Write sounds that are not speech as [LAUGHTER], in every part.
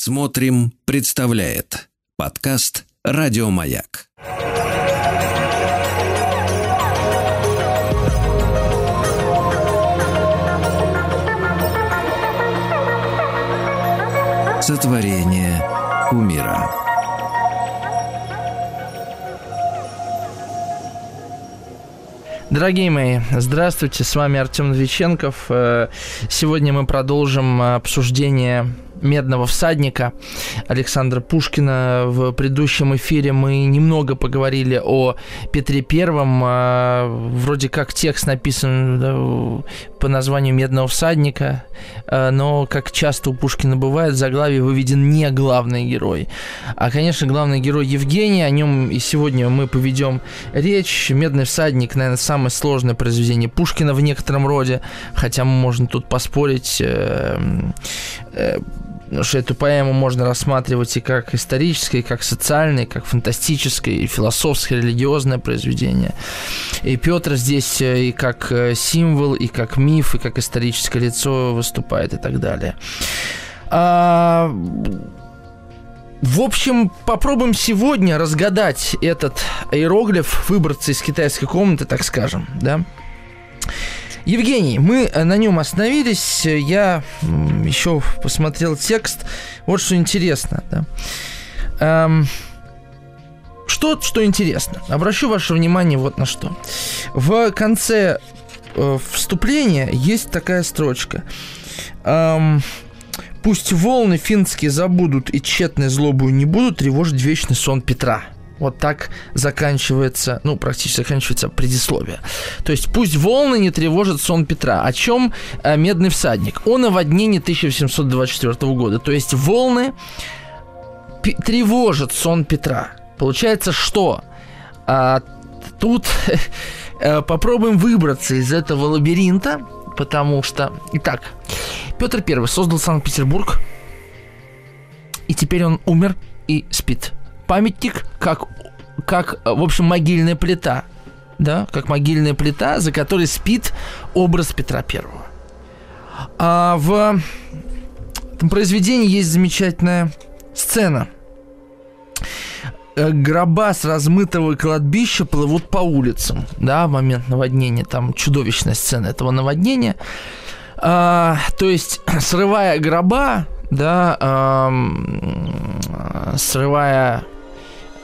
Смотрим, представляет подкаст Радиомаяк. Сотворение умира. Дорогие мои, здравствуйте, с вами Артем Новиченков. Э, сегодня мы продолжим обсуждение «Медного всадника» Александра Пушкина. В предыдущем эфире мы немного поговорили о Петре Первом. А, вроде как текст написан по названию «Медного всадника», а, но, как часто у Пушкина бывает, в заглавии выведен не главный герой. А, конечно, главный герой Евгений, о нем и сегодня мы поведем речь. «Медный всадник», наверное, самое сложное произведение Пушкина в некотором роде, хотя можно тут поспорить э, э, Потому что эту поэму можно рассматривать и как историческое, и как социальное, и как фантастическое, и философское, и религиозное произведение. И Петр здесь э, и как э, символ, и как миф, и как историческое лицо выступает и так далее. А... В общем, попробуем сегодня разгадать этот иероглиф, выбраться из китайской комнаты, так скажем, да? Евгений, мы э, на нем остановились. Я еще посмотрел текст. Вот что интересно. Да. Эм, что, что интересно. Обращу ваше внимание вот на что. В конце э, вступления есть такая строчка. Эм, Пусть волны финские забудут и тщетной злобу не будут тревожить вечный сон Петра. Вот так заканчивается, ну, практически заканчивается предисловие. То есть пусть волны не тревожат сон Петра. О чем э, «Медный всадник»? О наводнении 1724 года. То есть волны тревожат сон Петра. Получается, что а, тут [LAUGHS] э, попробуем выбраться из этого лабиринта, потому что... Итак, Петр I создал Санкт-Петербург, и теперь он умер и спит памятник как, как, в общем, могильная плита. Да, как могильная плита, за которой спит образ Петра Первого. А в этом произведении есть замечательная сцена. Э, гроба с размытого кладбища плывут по улицам, да, в момент наводнения, там чудовищная сцена этого наводнения. А, то есть, [CLEARS THROAT] срывая гроба, да, а, срывая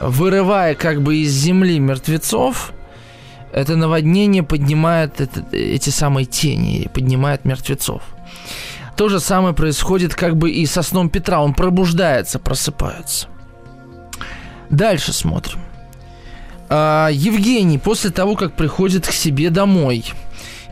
вырывая как бы из земли мертвецов, это наводнение поднимает это, эти самые тени, поднимает мертвецов. То же самое происходит как бы и со сном Петра. Он пробуждается, просыпается. Дальше смотрим. А, Евгений после того, как приходит к себе домой –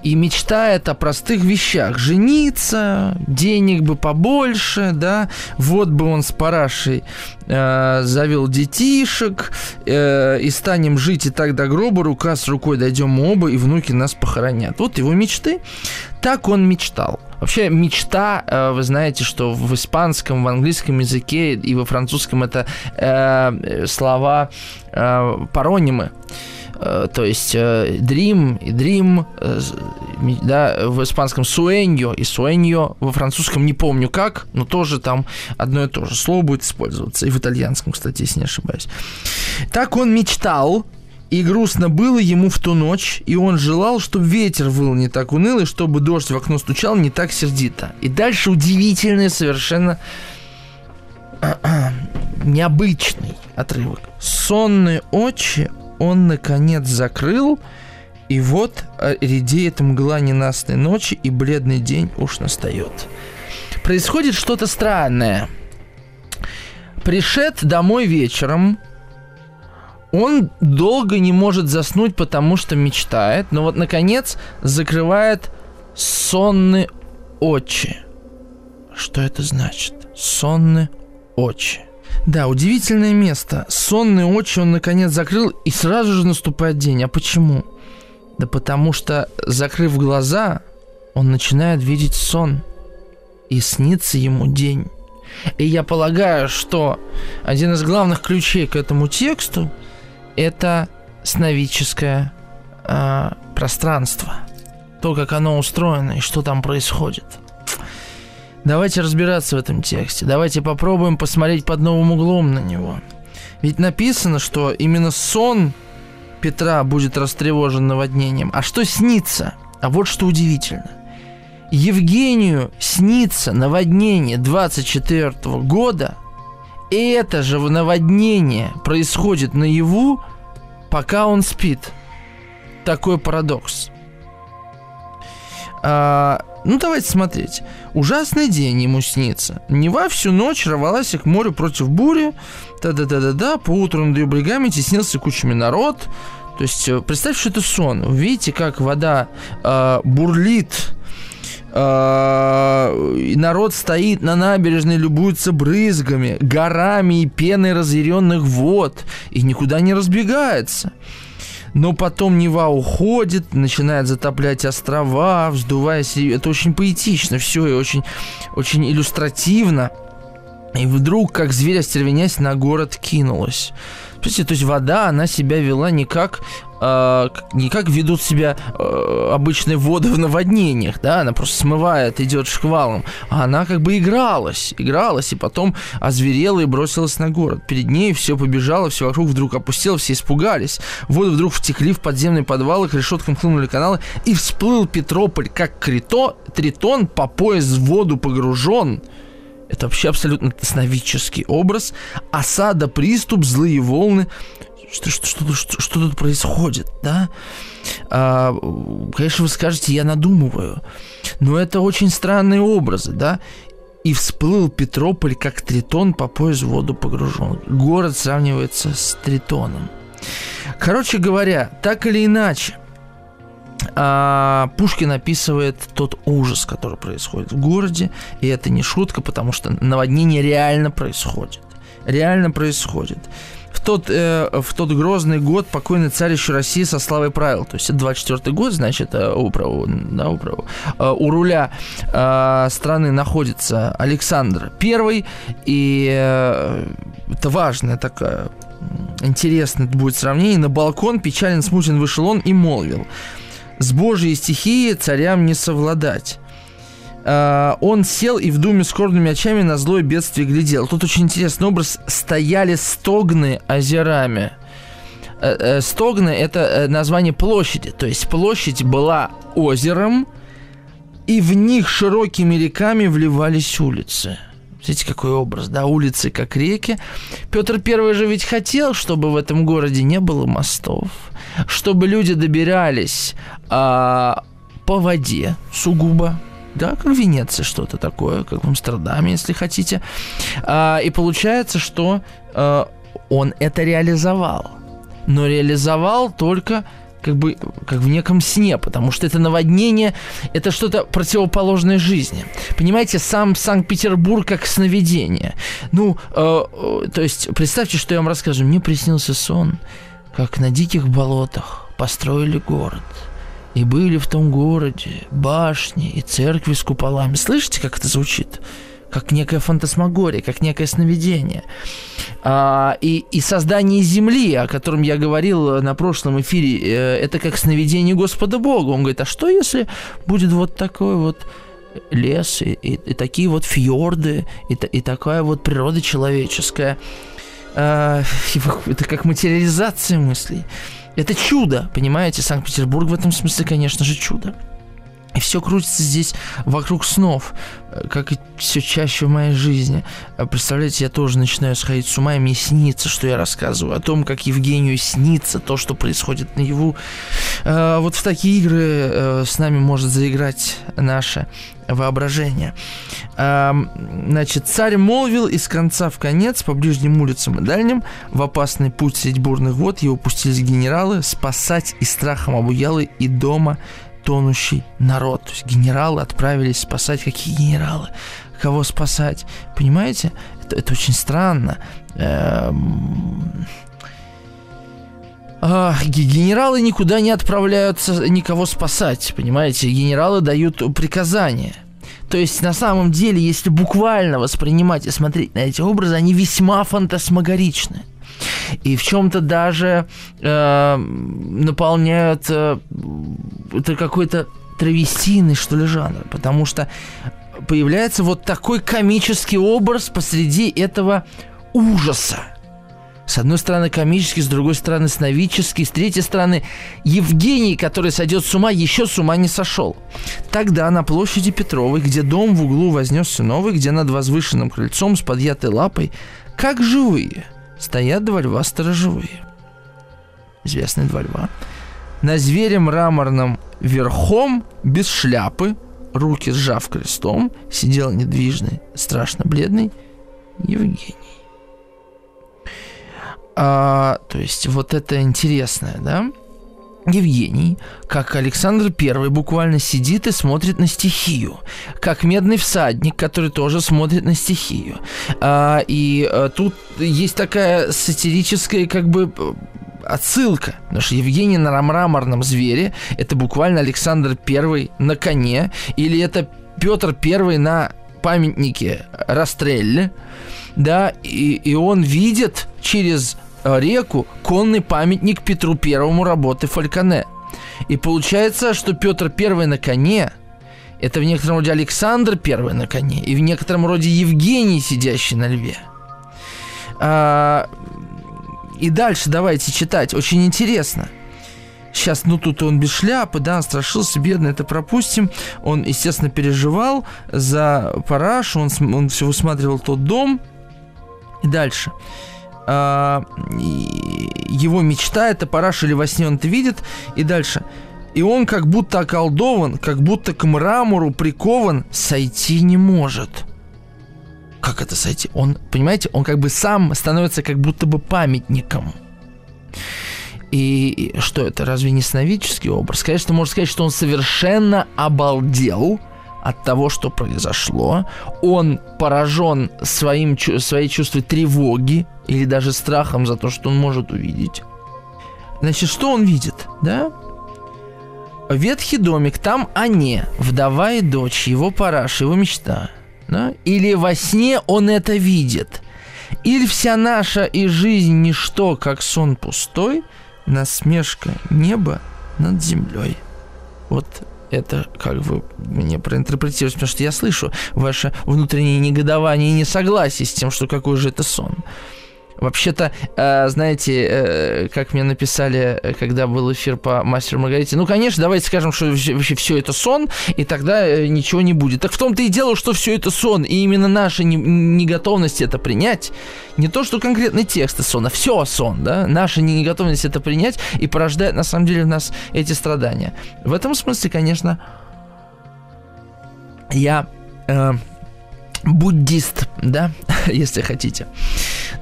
и мечтает о простых вещах. Жениться, денег бы побольше, да, вот бы он с парашей э, завел детишек, э, и станем жить и так до гроба, рука с рукой дойдем оба, и внуки нас похоронят. Вот его мечты. Так он мечтал. Вообще мечта, э, вы знаете, что в испанском, в английском языке и во французском это э, слова э, паронимы. Э, то есть э, dream и dream, э, да, в испанском sueño и sueño, во французском не помню как, но тоже там одно и то же слово будет использоваться, и в итальянском, кстати, если не ошибаюсь. Так он мечтал, и грустно было ему в ту ночь, и он желал, чтобы ветер выл не так унылый, чтобы дождь в окно стучал не так сердито. И дальше удивительный совершенно [CLEARS THROAT] необычный отрывок. Сонные очи он, наконец, закрыл, и вот э, редеет мгла ненастной ночи, и бледный день уж настает. Происходит что-то странное. Пришед домой вечером, он долго не может заснуть, потому что мечтает, но вот, наконец, закрывает сонные очи. Что это значит? Сонные очи. Да, удивительное место. Сонные очи он наконец закрыл, и сразу же наступает день. А почему? Да потому что, закрыв глаза, он начинает видеть сон. И снится ему день. И я полагаю, что один из главных ключей к этому тексту это сновидческое э, пространство. То, как оно устроено и что там происходит. Давайте разбираться в этом тексте. Давайте попробуем посмотреть под новым углом на него. Ведь написано, что именно сон Петра будет растревожен наводнением. А что снится? А вот что удивительно. Евгению снится наводнение 24 года, и это же наводнение происходит наяву, пока он спит. Такой парадокс. А, ну, давайте смотреть. Ужасный день ему снится. Нева всю ночь рвалась к морю против бури. Да-да-да-да-да. По утру над ее брегами теснился кучами народ. То есть, э, представьте, что это сон. Видите, как вода э, бурлит, э, и народ стоит на набережной, любуется брызгами, горами и пеной разъяренных вод, и никуда не разбегается. Но потом Нева уходит, начинает затоплять острова, вздуваясь. Это очень поэтично все и очень, очень иллюстративно. И вдруг, как зверь остервенясь, на город кинулась. Смотрите, то есть вода, она себя вела не как, э, не как ведут себя э, обычные воды в наводнениях, да, она просто смывает, идет шквалом, а она как бы игралась, игралась, и потом озверела и бросилась на город. Перед ней все побежало, все вокруг вдруг опустело, все испугались. Воды вдруг втекли в подземные подвалы, к решеткам хлынули каналы, и всплыл Петрополь, как крито, тритон по пояс в воду погружен. Это вообще абсолютно сновидческий образ. Осада, приступ, злые волны. Что, что, что, что, что тут происходит, да? А, конечно, вы скажете, я надумываю. Но это очень странные образы, да? И всплыл Петрополь, как тритон по пояс в воду погружен. Город сравнивается с тритоном. Короче говоря, так или иначе, а, Пушкин описывает тот ужас, который происходит в городе, и это не шутка, потому что наводнение реально происходит. Реально происходит. В тот, э, в тот грозный год покойный царь еще России со славой правил. То есть это 24 год, значит, э, у, да, у, э, у руля э, страны находится Александр I, и э, это важная такая интересное будет сравнение. На балкон печален смутен вышел он и молвил – с Божьей стихией царям не совладать. Uh, он сел и в думе скорбными очами на злое бедствие глядел. Тут очень интересный образ. Стояли стогны озерами. Uh, uh, стогны – это название площади. То есть площадь была озером, и в них широкими реками вливались улицы. Видите, какой образ, да, улицы как реки. Петр Первый же ведь хотел, чтобы в этом городе не было мостов, чтобы люди добирались а, по воде сугубо, да, как Венеция, что-то такое, как в Амстердаме, если хотите. А, и получается, что а, он это реализовал. Но реализовал только как бы как в неком сне, потому что это наводнение, это что-то противоположное жизни. Понимаете, сам Санкт-Петербург как сновидение. Ну, э, э, то есть, представьте, что я вам расскажу. Мне приснился сон, как на диких болотах построили город. И были в том городе башни и церкви с куполами. Слышите, как это звучит? как некая фантасмагория, как некое сновидение. А, и, и создание Земли, о котором я говорил на прошлом эфире, э, это как сновидение Господа Бога. Он говорит, а что если будет вот такой вот лес и, и, и такие вот фьорды и, и такая вот природа человеческая? А, это как материализация мыслей. Это чудо, понимаете? Санкт-Петербург в этом смысле, конечно же, чудо. И все крутится здесь вокруг снов, э, как и все чаще в моей жизни. Э, представляете, я тоже начинаю сходить с ума, и мне снится, что я рассказываю о том, как Евгению снится то, что происходит наяву. Э, вот в такие игры с нами может заиграть наше воображение. Значит, царь молвил из конца в конец по ближним улицам и дальним в опасный путь средь бурных вод его пустились генералы спасать и страхом обуялы и дома тонущий народ. То есть генералы отправились спасать. Какие генералы? Кого спасать? Понимаете? Это, это очень странно. Эм... А, генералы никуда не отправляются никого спасать, понимаете? Генералы дают приказания. То есть, на самом деле, если буквально воспринимать и смотреть на эти образы, они весьма фантасмагоричны и в чем-то даже э, наполняют э, это какой-то травестийный, что ли, жанр, потому что появляется вот такой комический образ посреди этого ужаса. С одной стороны комический, с другой стороны сновидческий, с третьей стороны Евгений, который сойдет с ума, еще с ума не сошел. Тогда на площади Петровой, где дом в углу вознесся новый, где над возвышенным крыльцом с подъятой лапой, как живые, стоят два льва сторожевые. Известные два льва. На звере мраморном верхом, без шляпы, руки сжав крестом, сидел недвижный, страшно бледный Евгений. А, то есть вот это интересное, да? Евгений, как Александр I, буквально сидит и смотрит на стихию, как медный всадник, который тоже смотрит на стихию. А, и а, тут есть такая сатирическая, как бы отсылка, потому что Евгений на мраморном звере это буквально Александр I на коне, или это Петр I на памятнике Растрелле, да, и, и он видит через Э, реку конный памятник Петру Первому работы Фальконе. И получается, что Петр Первый на коне – это в некотором роде Александр Первый на коне, и в некотором роде Евгений, сидящий на льве. А, и дальше давайте читать. Очень интересно. Сейчас, ну тут он без шляпы, да, страшился, бедный, это пропустим. Он, естественно, переживал за Парашу, он, он все высматривал тот дом. И дальше. А, его мечта, это параш или во сне он это видит, и дальше. И он как будто околдован, как будто к мрамору прикован, сойти не может. Как это сойти? Он, понимаете, он как бы сам становится как будто бы памятником. И что это, разве не сновидческий образ? Конечно, можно сказать, что он совершенно обалдел – от того, что произошло. Он поражен своим, своей чувством тревоги или даже страхом за то, что он может увидеть. Значит, что он видит, да? Ветхий домик, там они, вдова и дочь, его параш, его мечта. Да? Или во сне он это видит. Или вся наша и жизнь ничто, как сон пустой, насмешка неба над землей. Вот это как вы мне проинтерпретируете, потому что я слышу ваше внутреннее негодование и несогласие с тем, что какой же это сон. Вообще-то, э, знаете, э, как мне написали, э, когда был эфир по Мастеру Маргарите, ну, конечно, давайте скажем, что вообще все это сон, и тогда ничего не будет. Так в том-то и дело, что все это сон, и именно наша неготовность это принять, не то, что конкретный текст сона, все сон, да, наша неготовность это принять и порождает, на самом деле, в нас эти страдания. В этом смысле, конечно, я... Э, буддист, да, [LAUGHS] если хотите.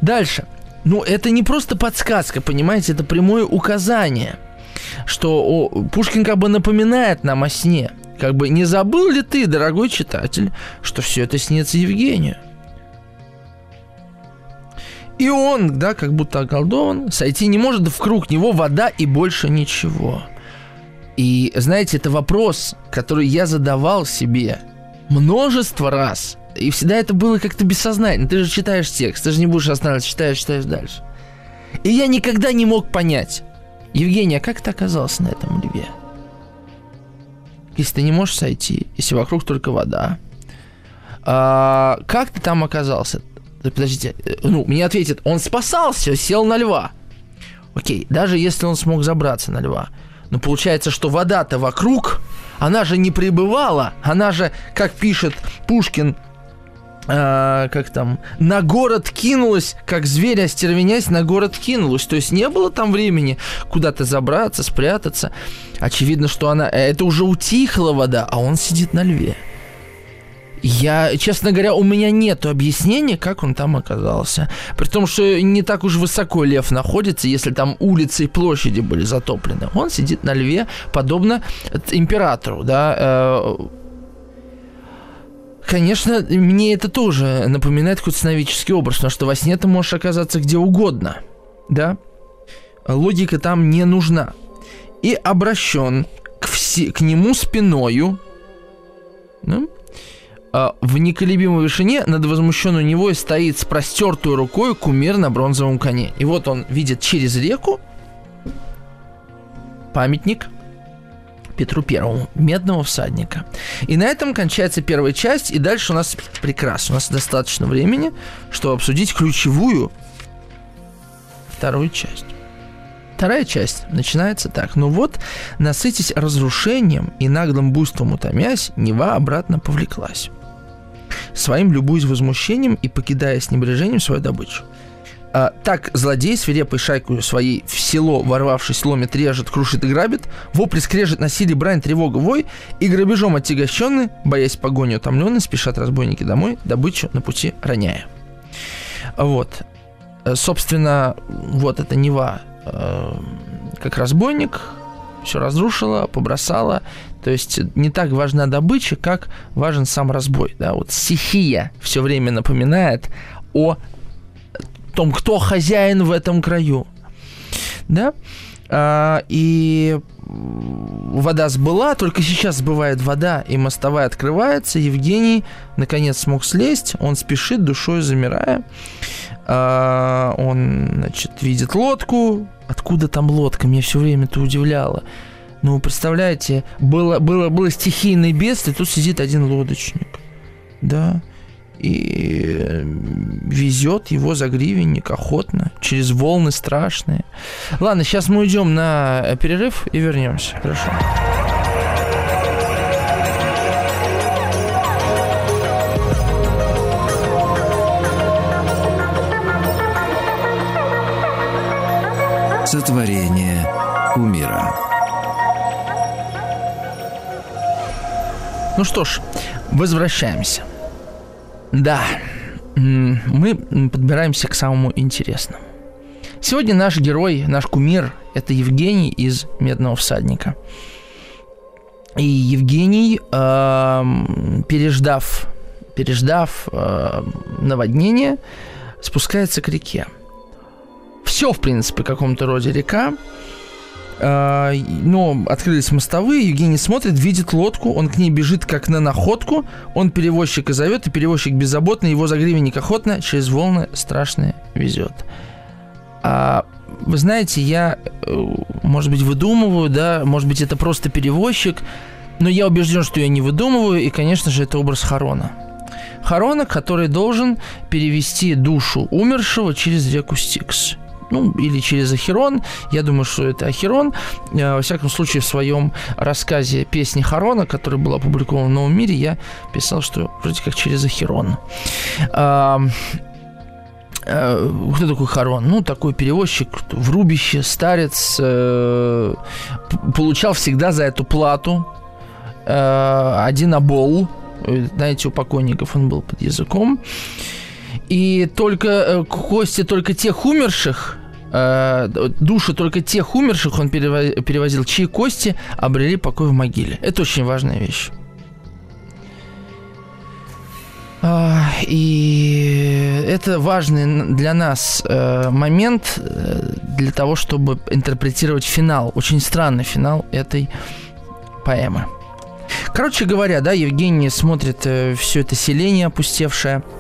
Дальше. Ну, это не просто подсказка, понимаете, это прямое указание, что о, Пушкин как бы напоминает нам о сне. Как бы не забыл ли ты, дорогой читатель, что все это снится Евгению? И он, да, как будто околдован, сойти не может, в круг него вода и больше ничего. И, знаете, это вопрос, который я задавал себе множество раз – и всегда это было как-то бессознательно. Ты же читаешь текст, ты же не будешь останавливаться, читаешь, читаешь дальше. И я никогда не мог понять, Евгений, а как ты оказался на этом льве? Если ты не можешь сойти, если вокруг только вода, а, как ты там оказался? Подождите, э, ну, мне ответит, он спасался, сел на льва. Окей, даже если он смог забраться на льва, но получается, что вода-то вокруг, она же не пребывала, она же, как пишет Пушкин а, как там, на город кинулась, как зверь остервенясь, на город кинулась. То есть не было там времени куда-то забраться, спрятаться. Очевидно, что она, это уже утихла вода, а он сидит на льве. Я, честно говоря, у меня нет объяснения, как он там оказался. При том, что не так уж высоко лев находится, если там улицы и площади были затоплены. Он сидит на льве, подобно императору, да, э, Конечно, мне это тоже напоминает какой-то сновидческий образ, потому что во сне ты можешь оказаться где угодно, да? Логика там не нужна. И обращен к, все, к нему спиною, да? а, в неколебимой вышине над возмущенной него стоит с простертой рукой кумир на бронзовом коне. И вот он видит через реку памятник Петру Первому, медного всадника. И на этом кончается первая часть, и дальше у нас прекрасно, у нас достаточно времени, чтобы обсудить ключевую вторую часть. Вторая часть начинается так. Ну вот, насытясь разрушением и наглым буйством утомясь, Нева обратно повлеклась. Своим любуясь возмущением и покидая с небрежением свою добычу. А, так злодей, свирепой шайкой своей в село, ворвавшись, ломит, режет, крушит и грабит, вопли скрежет, насилие, брань, тревога, вой, и грабежом отягощенный, боясь погони утомленный, спешат разбойники домой, добычу на пути роняя. Вот. Э, собственно, вот это Нева э, как разбойник, все разрушила, побросала. То есть не так важна добыча, как важен сам разбой. Да? Вот стихия все время напоминает о том, кто хозяин в этом краю. Да? А, и вода сбыла, только сейчас сбывает вода, и мостовая открывается. Евгений наконец смог слезть, он спешит, душой замирая. А, он, значит, видит лодку. Откуда там лодка? Меня все время это удивляло. Ну, представляете, было, было, было стихийное бедствие, тут сидит один лодочник. Да. И э, везет его за гривенник охотно, через волны страшные. Ладно, сейчас мы уйдем на перерыв и вернемся. Хорошо. Сотворение кумира. Ну что ж, возвращаемся. Да, мы подбираемся к самому интересному. Сегодня наш герой, наш кумир – это Евгений из «Медного всадника». И Евгений, э, переждав, переждав э, наводнение, спускается к реке – все, в принципе, в каком-то роде река. А, но открылись мостовые, Евгений смотрит, видит лодку, он к ней бежит как на находку, он перевозчика зовет, и перевозчик беззаботно, его за гривенник охотно через волны страшные везет. А, вы знаете, я, э, может быть, выдумываю, да, может быть, это просто перевозчик, но я убежден, что я не выдумываю, и, конечно же, это образ Харона. Харона, который должен перевести душу умершего через реку Стикс ну, или через Ахерон. Я думаю, что это Ахерон. Э, во всяком случае, в своем рассказе «Песни Харона», который был опубликован в «Новом мире», я писал, что вроде как через Ахерон. А, э, кто такой Харон? Ну, такой перевозчик в рубище, старец, э, получал всегда за эту плату один обол. Знаете, у покойников он был под языком. И только кости только тех умерших, э, души только тех умерших он перевозил, чьи кости обрели покой в могиле. Это очень важная вещь. А, и это важный для нас э, момент э, для того, чтобы интерпретировать финал, очень странный финал этой поэмы. Короче говоря, да, Евгений смотрит все это селение опустевшее –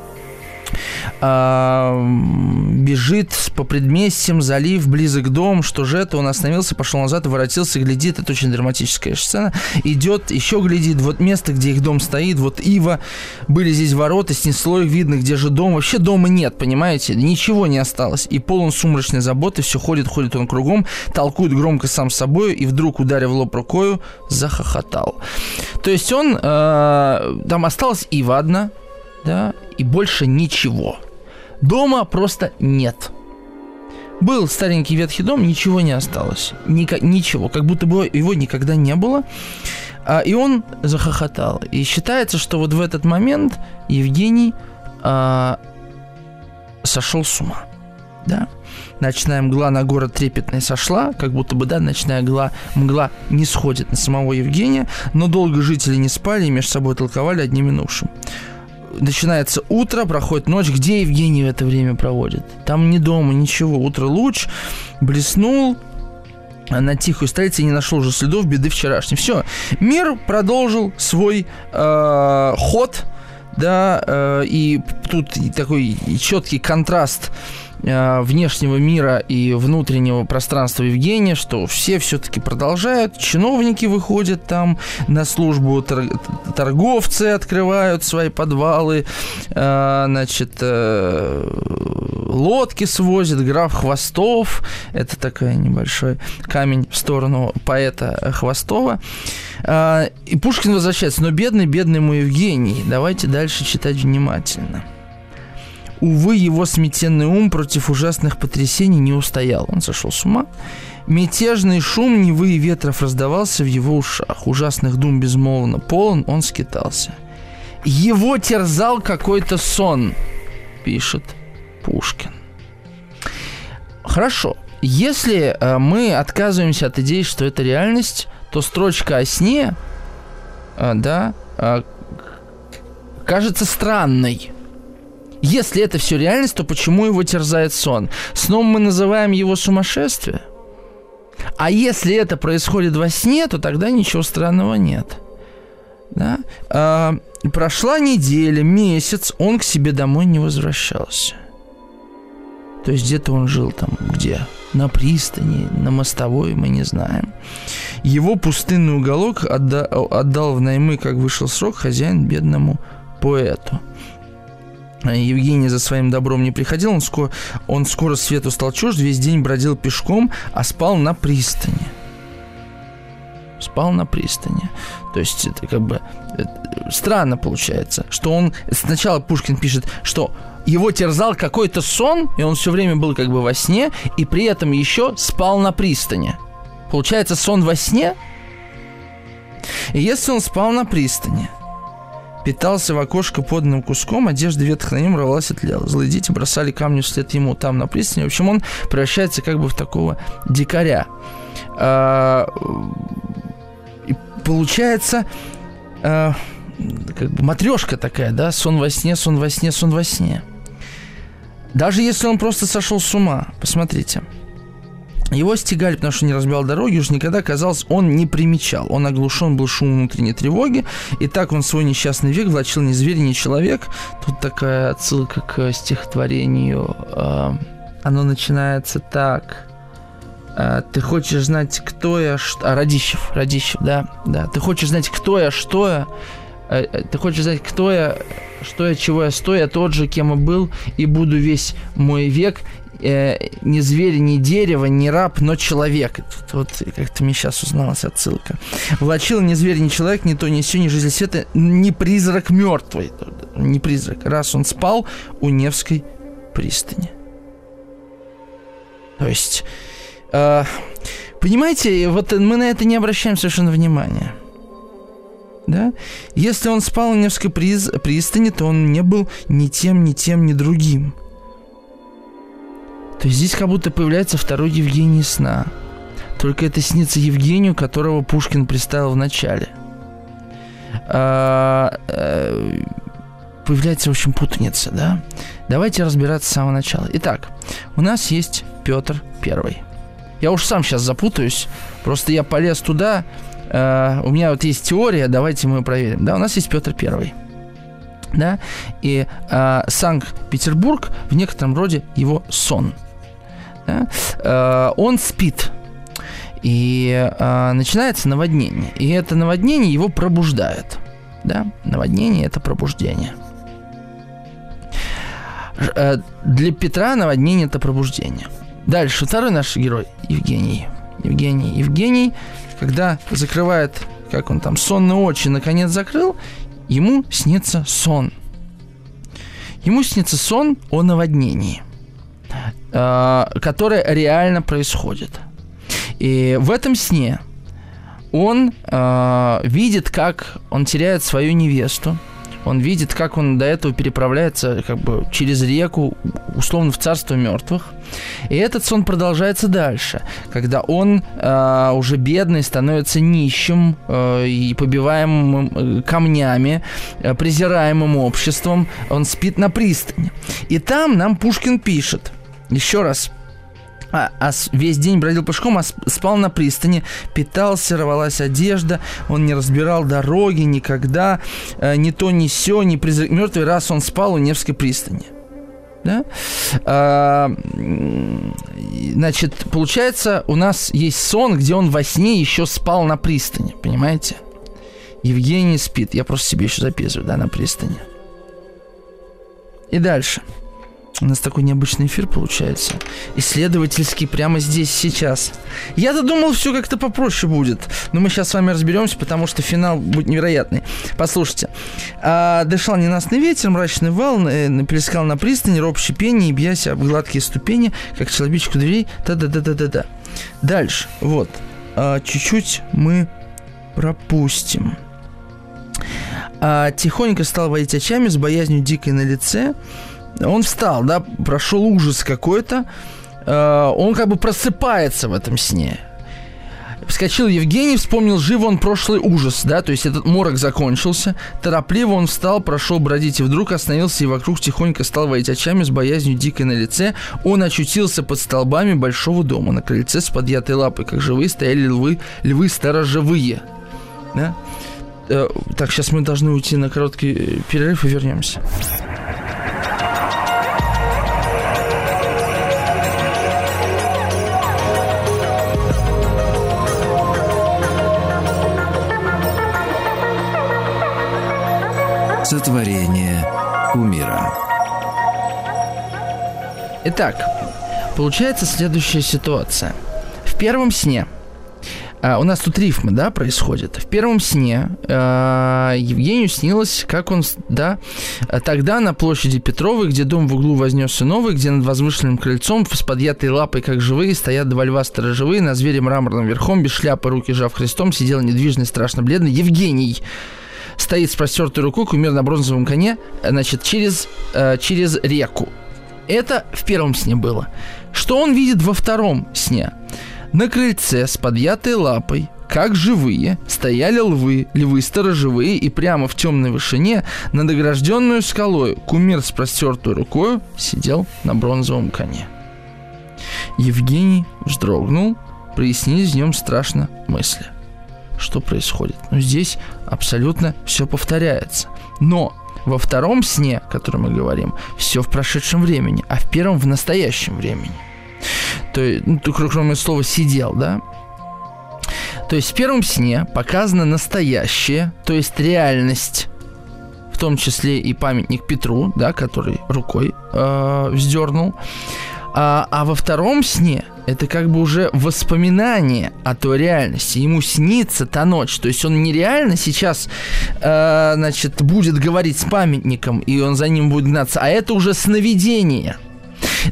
бежит по предместьям, залив, близок к дому, что же это, он остановился, пошел назад, воротился, глядит, это очень драматическая сцена, идет, еще глядит, вот место, где их дом стоит, вот Ива, были здесь ворота, снесло их, видно, где же дом, вообще дома нет, понимаете, ничего не осталось, и полон сумрачной заботы, все ходит, ходит он кругом, толкует громко сам собой, и вдруг, ударив лоб рукою, захохотал. То есть он, э, там осталась Ива одна, да, и больше ничего. Дома просто нет. Был старенький ветхий дом, ничего не осталось. Ника- ничего, как будто бы его никогда не было. А, и он захохотал. И считается, что вот в этот момент Евгений а, сошел с ума. Да? Ночная мгла на город трепетной сошла, как будто бы, да, ночная мгла, мгла не сходит на самого Евгения, но долго жители не спали и между собой толковали одним минувшим начинается утро, проходит ночь. Где Евгений в это время проводит? Там ни дома, ничего. Утро луч, блеснул, на тихую столицу не нашел уже следов беды вчерашней. Все, мир продолжил свой э, ход, да, э, и тут такой четкий контраст внешнего мира и внутреннего пространства Евгения, что все все-таки продолжают, чиновники выходят там на службу, торговцы открывают свои подвалы, э, значит, э, лодки свозят, граф Хвостов, это такой небольшой камень в сторону поэта Хвостова. Э, и Пушкин возвращается, но бедный, бедный мой Евгений, давайте дальше читать внимательно. Увы, его сметенный ум против ужасных потрясений не устоял. Он сошел с ума. Мятежный шум Невы и ветров раздавался в его ушах. Ужасных дум безмолвно полон, он скитался. Его терзал какой-то сон, пишет Пушкин. Хорошо. Если э, мы отказываемся от идеи, что это реальность, то строчка о сне, э, да, э, кажется странной. Если это все реальность, то почему его терзает сон? Сном мы называем его сумасшествие. А если это происходит во сне, то тогда ничего странного нет. Да? А, прошла неделя, месяц, он к себе домой не возвращался. То есть где-то он жил там, где? На пристани, на мостовой, мы не знаем. Его пустынный уголок отда- отдал в наймы, как вышел срок, хозяин бедному поэту. Евгений за своим добром не приходил, он скоро, он скоро свету стал чужд, весь день бродил пешком, а спал на пристани. Спал на пристани. То есть это как бы это, странно получается, что он сначала Пушкин пишет, что его терзал какой-то сон, и он все время был как бы во сне, и при этом еще спал на пристани. Получается сон во сне? И если он спал на пристани – питался в окошко поданным куском, одежда ветх на нем рвалась и тлела. Злые дети бросали камни вслед ему там на пристани. В общем, он превращается как бы в такого дикаря. А, и получается а, как бы матрешка такая, да, сон во сне, сон во сне, сон во сне. Даже если он просто сошел с ума, посмотрите – его стегали, потому что не разбивал дороги, уж никогда, казалось, он не примечал. Он оглушен был шумом внутренней тревоги, и так он свой несчастный век влачил ни зверь, ни человек. Тут такая отсылка к стихотворению. А, оно начинается так. А, ты хочешь знать, кто я, что... А, Радищев, Радищев, да, да. Ты хочешь знать, кто я, что я, ты хочешь знать, кто я, что я, чего я стою, я тот же, кем и был, и буду весь мой век э, не зверь, не дерево, не раб, но человек. Тут вот как-то мне сейчас узналась отсылка. Влачил не зверь, не человек, не то, не все, не жизнь света, не призрак мертвый. Не призрак. Раз он спал у Невской пристани. То есть, э, понимаете, вот мы на это не обращаем совершенно внимания. Да? Если он спал у Невской приз, пристани, то он не был ни тем, ни тем, ни другим. То здесь как будто появляется второй Евгений сна. Только это снится Евгению, которого Пушкин представил в начале. А, а, появляется, в общем, путаница, да? Давайте разбираться с самого начала. Итак, у нас есть Петр Первый. Я уж сам сейчас запутаюсь, просто я полез туда, Uh, у меня вот есть теория, давайте мы ее проверим. Да, у нас есть Петр Первый да, и э, Санкт-Петербург в некотором роде его сон да, э, он спит. И э, начинается наводнение. И это наводнение его пробуждает. Да? Наводнение это пробуждение. Э, для Петра наводнение это пробуждение. Дальше второй наш герой Евгений. Евгений. Евгений, когда закрывает, как он там, сонные очи, наконец закрыл, ему снится сон. Ему снится сон о наводнении – Э, которое реально происходит. И в этом сне он э, видит, как он теряет свою невесту. Он видит, как он до этого переправляется как бы через реку, условно в царство мертвых. И этот сон продолжается дальше, когда он э, уже бедный становится нищим э, и побиваемым э, камнями, э, презираемым обществом. Он спит на пристани. И там нам Пушкин пишет – еще раз, а, а весь день бродил пешком, а спал на пристани, питался, рвалась одежда, он не разбирал дороги никогда, э, ни то, ни сё, ни призрак мертвый, раз он спал у Невской пристани. Да? А, значит, получается, у нас есть сон, где он во сне еще спал на пристани, понимаете? Евгений спит. Я просто себе еще записываю, да, на пристани. И дальше. У нас такой необычный эфир получается. Исследовательский прямо здесь, сейчас. Я-то думал, все как-то попроще будет. Но мы сейчас с вами разберемся, потому что финал будет невероятный. Послушайте. А, дышал ненастный ветер, мрачный вал, э, на пристани, роб шипение, и бьясь об гладкие ступени, как человечку дверей. Та-да-да-да-да-да. Дальше. Вот. А, чуть-чуть мы пропустим. А, тихонько стал водить очами с боязнью дикой на лице. Он встал, да, прошел ужас какой-то. Э, он как бы просыпается в этом сне. Вскочил Евгений, вспомнил живо он прошлый ужас, да, то есть этот морок закончился. Торопливо он встал, прошел бродить и вдруг остановился и вокруг тихонько стал водить очами с боязнью дикой на лице. Он очутился под столбами большого дома. На крыльце с подъятой лапой, как живые, стояли львы, львы сторожевые. Да? Э, так, сейчас мы должны уйти на короткий перерыв и вернемся. Сотворение кумира. Итак, получается следующая ситуация. В первом сне а, у нас тут рифмы, да, происходят. В первом сне а, Евгению снилось, как он, да, тогда на площади Петровой, где дом в углу вознесся новый, где над возвышенным крыльцом с подъятой лапой, как живые, стоят два льва сторожевые, на звере мраморном верхом, без шляпы, руки жав крестом, сидел недвижный, страшно бледный Евгений стоит с простертой рукой кумир на бронзовом коне, значит, через, э, через реку. Это в первом сне было. Что он видит во втором сне? На крыльце с подъятой лапой, как живые, стояли львы, львы сторожевые, и прямо в темной вышине над огражденную скалой кумир с простертой рукой сидел на бронзовом коне. Евгений вздрогнул, прояснились в нем страшно мысли – что происходит. Но здесь абсолютно все повторяется. Но во втором сне, о котором мы говорим, все в прошедшем времени, а в первом в настоящем времени. То есть, ну, кроме слова сидел, да? То есть в первом сне показано настоящее, то есть реальность, в том числе и памятник Петру, да, который рукой э, вздернул. А, а во втором сне это как бы уже воспоминание о той реальности. Ему снится та ночь. То есть он нереально сейчас, э, значит, будет говорить с памятником, и он за ним будет гнаться, а это уже сновидение.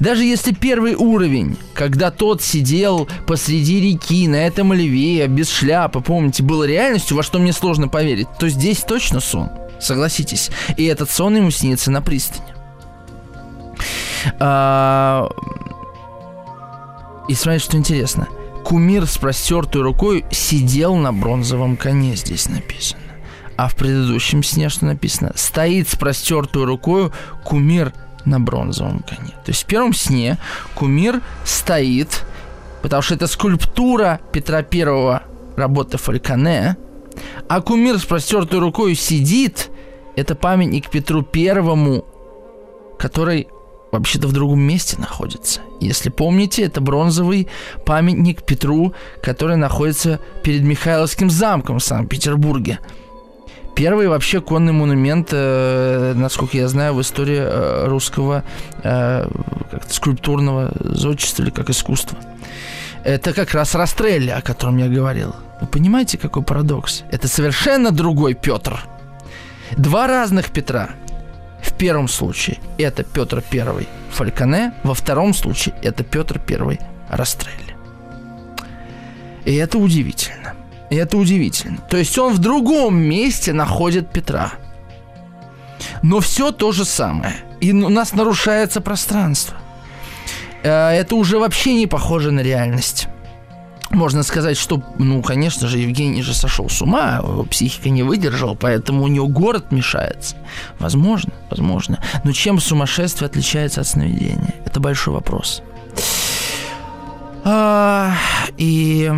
Даже если первый уровень, когда тот сидел посреди реки на этом льве, без шляпы, помните, был реальностью, во что мне сложно поверить, то здесь точно сон. Согласитесь. И этот сон ему снится на пристани. А, и смотрите, что интересно. Кумир с простертой рукой сидел на бронзовом коне, здесь написано. А в предыдущем сне что написано? Стоит с простертой рукой кумир на бронзовом коне. То есть в первом сне кумир стоит, потому что это скульптура Петра Первого работы Фальконе, а кумир с простертой рукой сидит, это памятник Петру Первому, который вообще-то в другом месте находится. Если помните, это бронзовый памятник Петру, который находится перед Михайловским замком в Санкт-Петербурге. Первый вообще конный монумент, э, насколько я знаю, в истории э, русского э, скульптурного зодчества или как искусства. Это как раз Растрелли, о котором я говорил. Вы понимаете, какой парадокс? Это совершенно другой Петр. Два разных Петра – первом случае это Петр I Фальконе, во втором случае это Петр I Растрелли. И это удивительно. И это удивительно. То есть он в другом месте находит Петра. Но все то же самое. И у нас нарушается пространство. Э, это уже вообще не похоже на реальность можно сказать, что, ну, конечно же, Евгений же сошел с ума, психика не выдержала, поэтому у него город мешается. Возможно, возможно. Но чем сумасшествие отличается от сновидения? Это большой вопрос. А, и,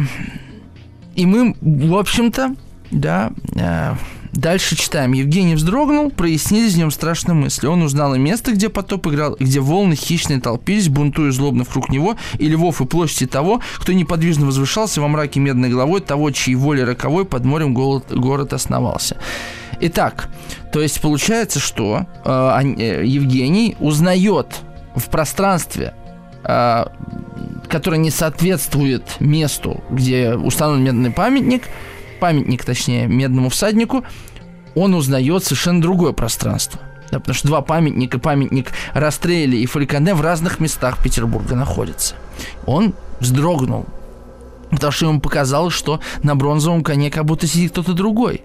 и мы, в общем-то, да, а, Дальше читаем. Евгений вздрогнул, прояснились в нем страшные мысли. Он узнал и место, где потоп играл, где волны хищные толпились, бунтуя злобно вокруг него, и львов и площади того, кто неподвижно возвышался во мраке медной головой, того, чьей волей роковой под морем город, город основался. Итак, то есть получается, что э, э Евгений узнает в пространстве э, которое не соответствует месту, где установлен медный памятник, памятник, точнее, медному всаднику, он узнает совершенно другое пространство. Да, потому что два памятника, памятник Растрелли и Фальконе в разных местах Петербурга находятся. Он вздрогнул, потому что ему показалось, что на бронзовом коне как будто сидит кто-то другой.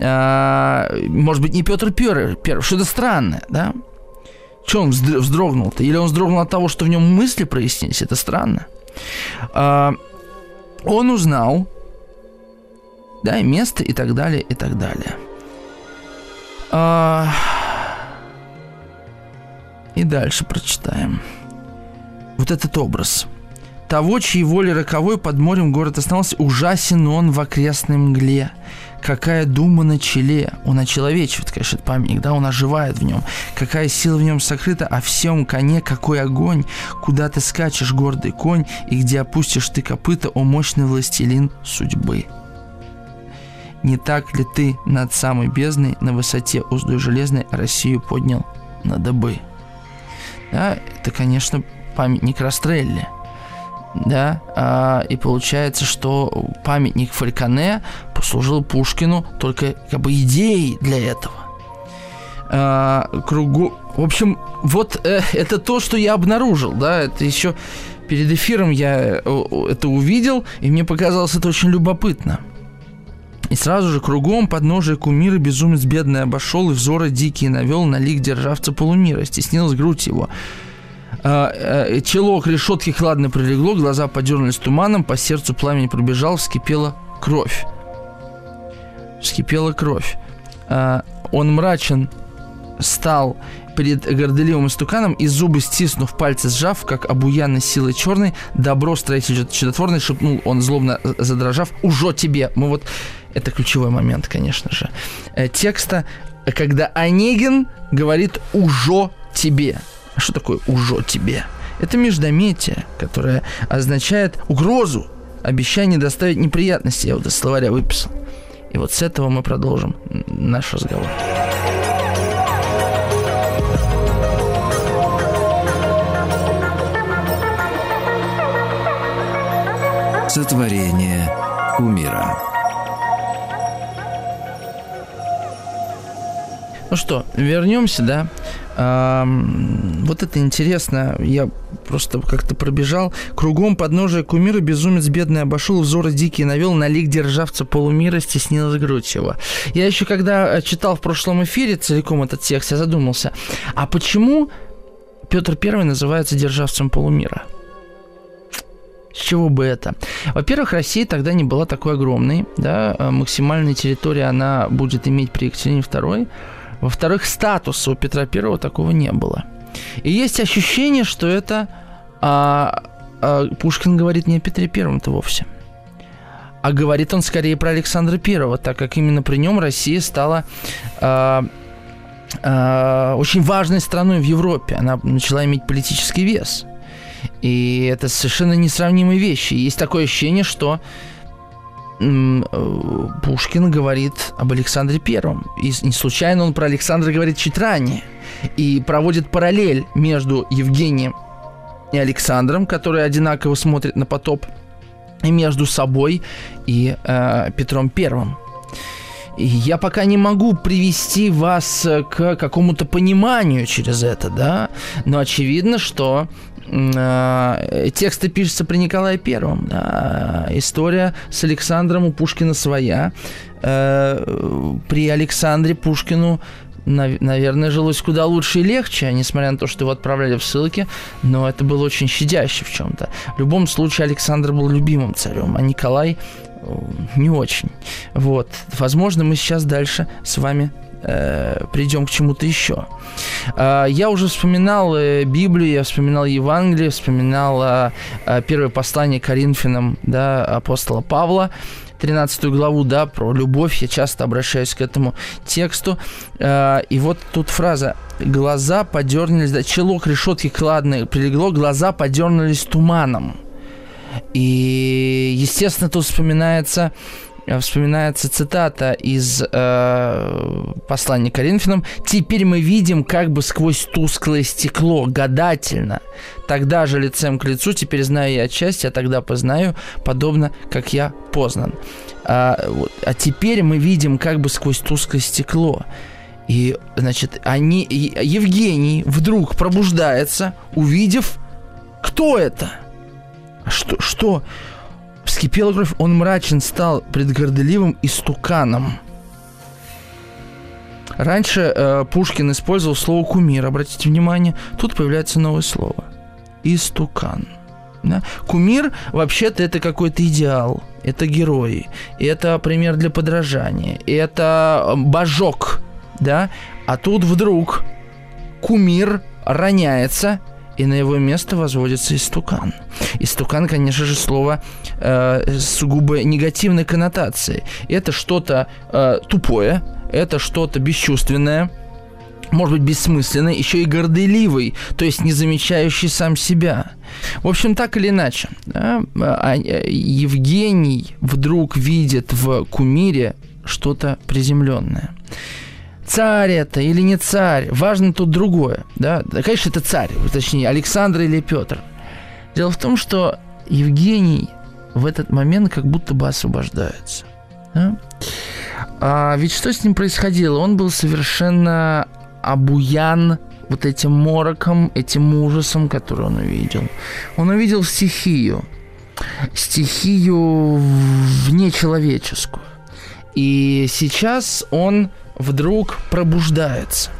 А, может быть, не Петр Первый, что-то странное, да? Че он вздрогнул-то? Или он вздрогнул от того, что в нем мысли прояснились? Это странно. А, он узнал, да, место и так далее, и так далее. А... И дальше прочитаем. Вот этот образ. Того, чьей воли роковой под морем город остановился, ужасен он в окрестной мгле. Какая дума на челе. Он очеловечивает, конечно, этот памятник, да, он оживает в нем. Какая сила в нем сокрыта, а в всем коне какой огонь. Куда ты скачешь, гордый конь, и где опустишь ты копыта, о мощный властелин судьбы не так ли ты над самой бездной на высоте уздой железной Россию поднял на дыбы? Да, это, конечно, памятник Растрелли. Да, а, и получается, что памятник Фальконе послужил Пушкину только как бы идеей для этого. А, кругу... В общем, вот э, это то, что я обнаружил, да, это еще перед эфиром я э, это увидел, и мне показалось это очень любопытно. И сразу же кругом подножие кумира безумец бедный обошел и взоры дикие навел на лик державца полумира. Стеснилась грудь его. А, а, чело к решетке хладно прилегло, глаза подернулись туманом, по сердцу пламени пробежал, вскипела кровь. Вскипела кровь. А, он мрачен стал перед горделивым истуканом и зубы стиснув, пальцы сжав, как обуянной силой черной, добро строитель чудотворный, шепнул он, злобно задрожав, «Ужо тебе!» Мы вот это ключевой момент, конечно же, э, текста, когда Онегин говорит «ужо тебе». А что такое «ужо тебе»? Это междометие, которое означает угрозу, обещание доставить неприятности. Я вот из словаря выписал. И вот с этого мы продолжим наш разговор. Сотворение кумира. Ну что, вернемся, да? А, вот это интересно. Я просто как-то пробежал. Кругом подножия кумира безумец бедный обошел, взоры дикие навел, на лик державца полумира стеснилась грудь его. Я еще когда читал в прошлом эфире целиком этот текст, я задумался, а почему Петр Первый называется державцем полумира? С чего бы это? Во-первых, Россия тогда не была такой огромной, да, максимальная территория она будет иметь при Екатерине II. Во-вторых, статуса у Петра Первого такого не было. И есть ощущение, что это а, а, Пушкин говорит не о Петре Первом-то вовсе. А говорит он скорее про Александра Первого, так как именно при нем Россия стала а, а, очень важной страной в Европе. Она начала иметь политический вес. И это совершенно несравнимые вещи. Есть такое ощущение, что Пушкин говорит об Александре Первом. И не случайно он про Александра говорит чуть ранее. И проводит параллель между Евгением и Александром, которые одинаково смотрят на потоп, и между собой и э, Петром Первым. И я пока не могу привести вас к какому-то пониманию через это, да, но очевидно, что э, тексты пишутся при Николае Первом. Да. История с Александром у Пушкина своя. Э, при Александре Пушкину наверное, жилось куда лучше и легче, несмотря на то, что его отправляли в ссылки, но это было очень щадяще в чем-то. В любом случае, Александр был любимым царем, а Николай э, не очень. Вот. Возможно, мы сейчас дальше с вами э, придем к чему-то еще. Э, я уже вспоминал э, Библию, я вспоминал Евангелие, вспоминал э, первое послание Коринфянам да, апостола Павла. 13 главу, да, про любовь, я часто обращаюсь к этому тексту. И вот тут фраза «Глаза подернулись, да, чело к решетке кладной прилегло, глаза подернулись туманом». И, естественно, тут вспоминается вспоминается цитата из э, послания Коринфянам. «Теперь мы видим как бы сквозь тусклое стекло, гадательно. Тогда же лицем к лицу, теперь знаю я отчасти, а тогда познаю, подобно, как я познан». А, вот, а теперь мы видим как бы сквозь тусклое стекло. И, значит, они, Евгений вдруг пробуждается, увидев, кто это? Что, что? Вскипела кровь, он мрачен стал предгорделивым истуканом. Раньше э, Пушкин использовал слово кумир, обратите внимание, тут появляется новое слово. Истукан. Да? Кумир вообще-то это какой-то идеал, это герой, это пример для подражания, это э, божок, да? А тут вдруг кумир роняется и на его место возводится истукан. Истукан, конечно же, слово э, сугубо негативной коннотации. Это что-то э, тупое, это что-то бесчувственное, может быть, бессмысленный, еще и горделивый, то есть не замечающий сам себя. В общем, так или иначе, да, а, э, Евгений вдруг видит в кумире что-то приземленное царь это или не царь, важно тут другое. Да? да, конечно, это царь, точнее, Александр или Петр. Дело в том, что Евгений в этот момент как будто бы освобождается. Да? А ведь что с ним происходило? Он был совершенно обуян вот этим мороком, этим ужасом, который он увидел. Он увидел стихию. Стихию внечеловеческую. И сейчас он вдруг пробуждается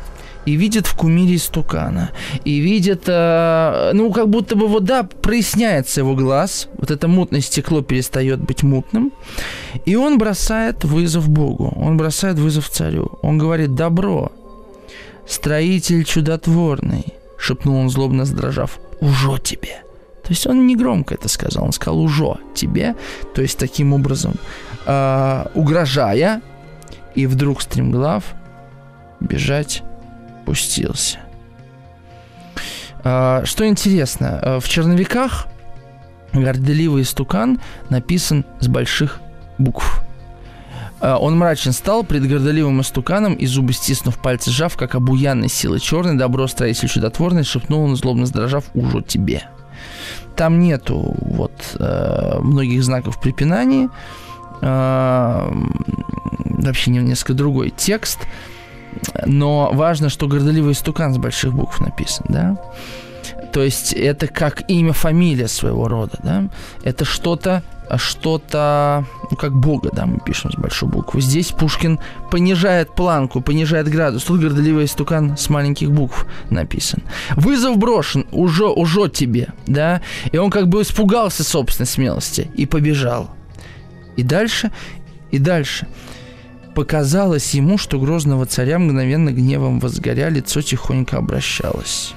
и видит в кумире истукана, и видит, э, ну, как будто бы вот, да, проясняется его глаз, вот это мутное стекло перестает быть мутным, и он бросает вызов Богу, он бросает вызов царю, он говорит, добро, строитель чудотворный, шепнул он злобно сдрожав, ужо тебе. То есть он не громко это сказал, он сказал ужо тебе, то есть таким образом, э, угрожая и вдруг стремглав бежать пустился. А, что интересно, а, в черновиках горделивый истукан написан с больших букв. А, он мрачен стал пред горделивым истуканом и зубы стиснув пальцы сжав, как обуянной силы черной, добро строитель чудотворный, шепнул он, злобно сдрожав, ужо тебе. Там нету вот э, многих знаков препинания, э, вообще несколько другой текст, но важно, что гордоливый истукан с больших букв написан, да? То есть это как имя, фамилия своего рода, да? Это что-то, что-то, ну, как Бога, да, мы пишем с большой буквы. Здесь Пушкин понижает планку, понижает градус. Тут гордоливый истукан с маленьких букв написан. Вызов брошен, уже, уже тебе, да? И он как бы испугался собственной смелости и побежал. И дальше, и дальше. Показалось ему, что грозного царя мгновенно гневом возгоря, лицо тихонько обращалось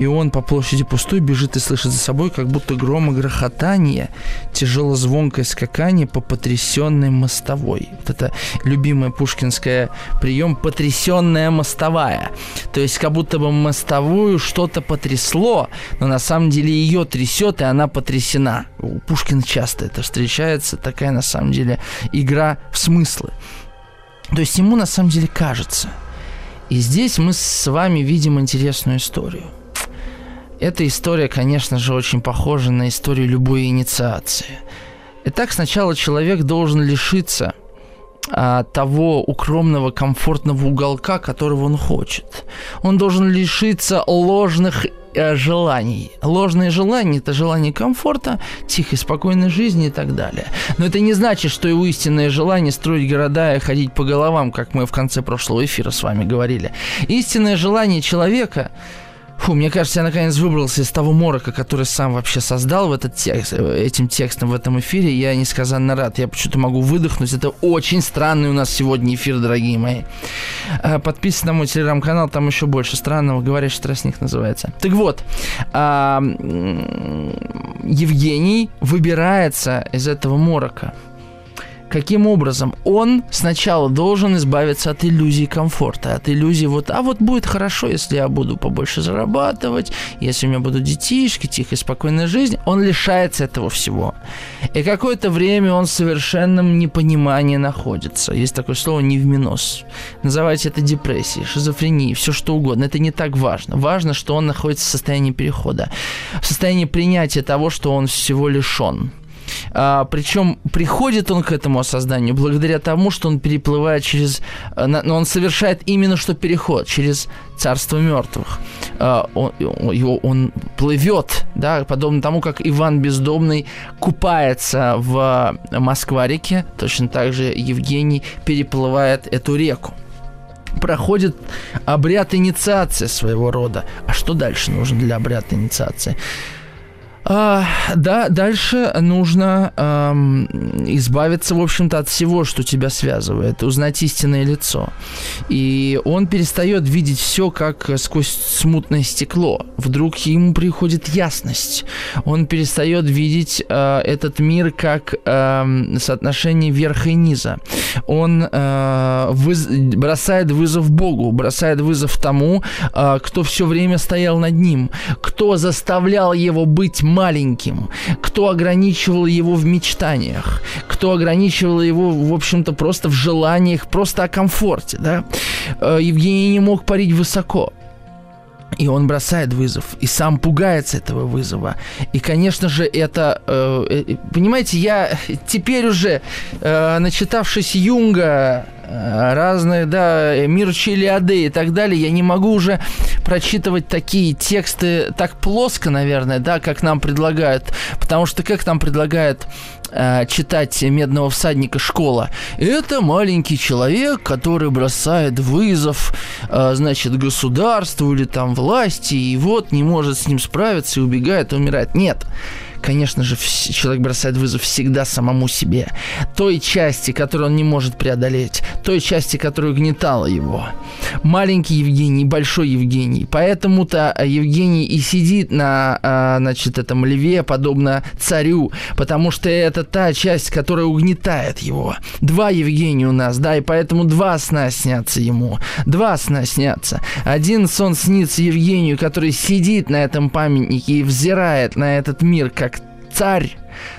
и он по площади пустой бежит и слышит за собой, как будто гром и грохотание, тяжело звонкое скакание по потрясенной мостовой. Вот это любимый пушкинская прием «потрясенная мостовая». То есть как будто бы мостовую что-то потрясло, но на самом деле ее трясет, и она потрясена. У Пушкина часто это встречается, такая на самом деле игра в смыслы. То есть ему на самом деле кажется. И здесь мы с вами видим интересную историю – эта история, конечно же, очень похожа на историю любой инициации. Итак, сначала человек должен лишиться а, того укромного, комфортного уголка, которого он хочет. Он должен лишиться ложных э, желаний. Ложные желания – это желание комфорта, тихой, спокойной жизни и так далее. Но это не значит, что его истинное желание строить города и ходить по головам, как мы в конце прошлого эфира с вами говорили. Истинное желание человека Фу, мне кажется, я наконец выбрался из того морока, который сам вообще создал в этот текст, этим текстом в этом эфире. Я несказанно рад. Я почему-то могу выдохнуть. Это очень странный у нас сегодня эфир, дорогие мои. А, подписывайтесь на мой телеграм-канал, там еще больше странного. Говорящий тростник называется. Так вот, а, Евгений выбирается из этого морока. Каким образом? Он сначала должен избавиться от иллюзии комфорта, от иллюзии вот, а вот будет хорошо, если я буду побольше зарабатывать, если у меня будут детишки, тихая, спокойная жизнь. Он лишается этого всего. И какое-то время он в совершенном непонимании находится. Есть такое слово «невминос». Называйте это депрессией, шизофренией, все что угодно. Это не так важно. Важно, что он находится в состоянии перехода, в состоянии принятия того, что он всего лишен. А, причем приходит он к этому осознанию благодаря тому, что он переплывает через... А, но он совершает именно что переход через царство мертвых. А, он, его, он плывет, да, подобно тому, как Иван Бездомный купается в Москва-реке, точно так же Евгений переплывает эту реку проходит обряд инициации своего рода. А что дальше нужно для обряда инициации? А, да, дальше нужно эм, избавиться, в общем-то, от всего, что тебя связывает, узнать истинное лицо. И он перестает видеть все как сквозь смутное стекло. Вдруг ему приходит ясность. Он перестает видеть э, этот мир как э, соотношение верха и низа. Он э, выз... бросает вызов Богу, бросает вызов тому, э, кто все время стоял над ним, кто заставлял его быть маленьким, кто ограничивал его в мечтаниях, кто ограничивал его, в общем-то, просто в желаниях, просто о комфорте, да. Э, Евгений не мог парить высоко. И он бросает вызов, и сам пугается этого вызова. И, конечно же, это... Э, э понимаете, я теперь уже, э, начитавшись Юнга, Э, разные, да, мир Чилиады и так далее, я не могу уже прочитывать такие тексты так плоско, наверное, да, как нам предлагают. Потому что как нам предлагают э, читать «Медного всадника» школа? Это маленький человек, который бросает вызов, э, значит, государству или там власти, и вот не может с ним справиться и убегает, умирает. Нет конечно же, человек бросает вызов всегда самому себе. Той части, которую он не может преодолеть. Той части, которая угнетала его. Маленький Евгений, большой Евгений. Поэтому-то Евгений и сидит на, а, значит, этом льве, подобно царю. Потому что это та часть, которая угнетает его. Два Евгения у нас, да, и поэтому два сна снятся ему. Два сна снятся. Один сон снится Евгению, который сидит на этом памятнике и взирает на этот мир, как царь,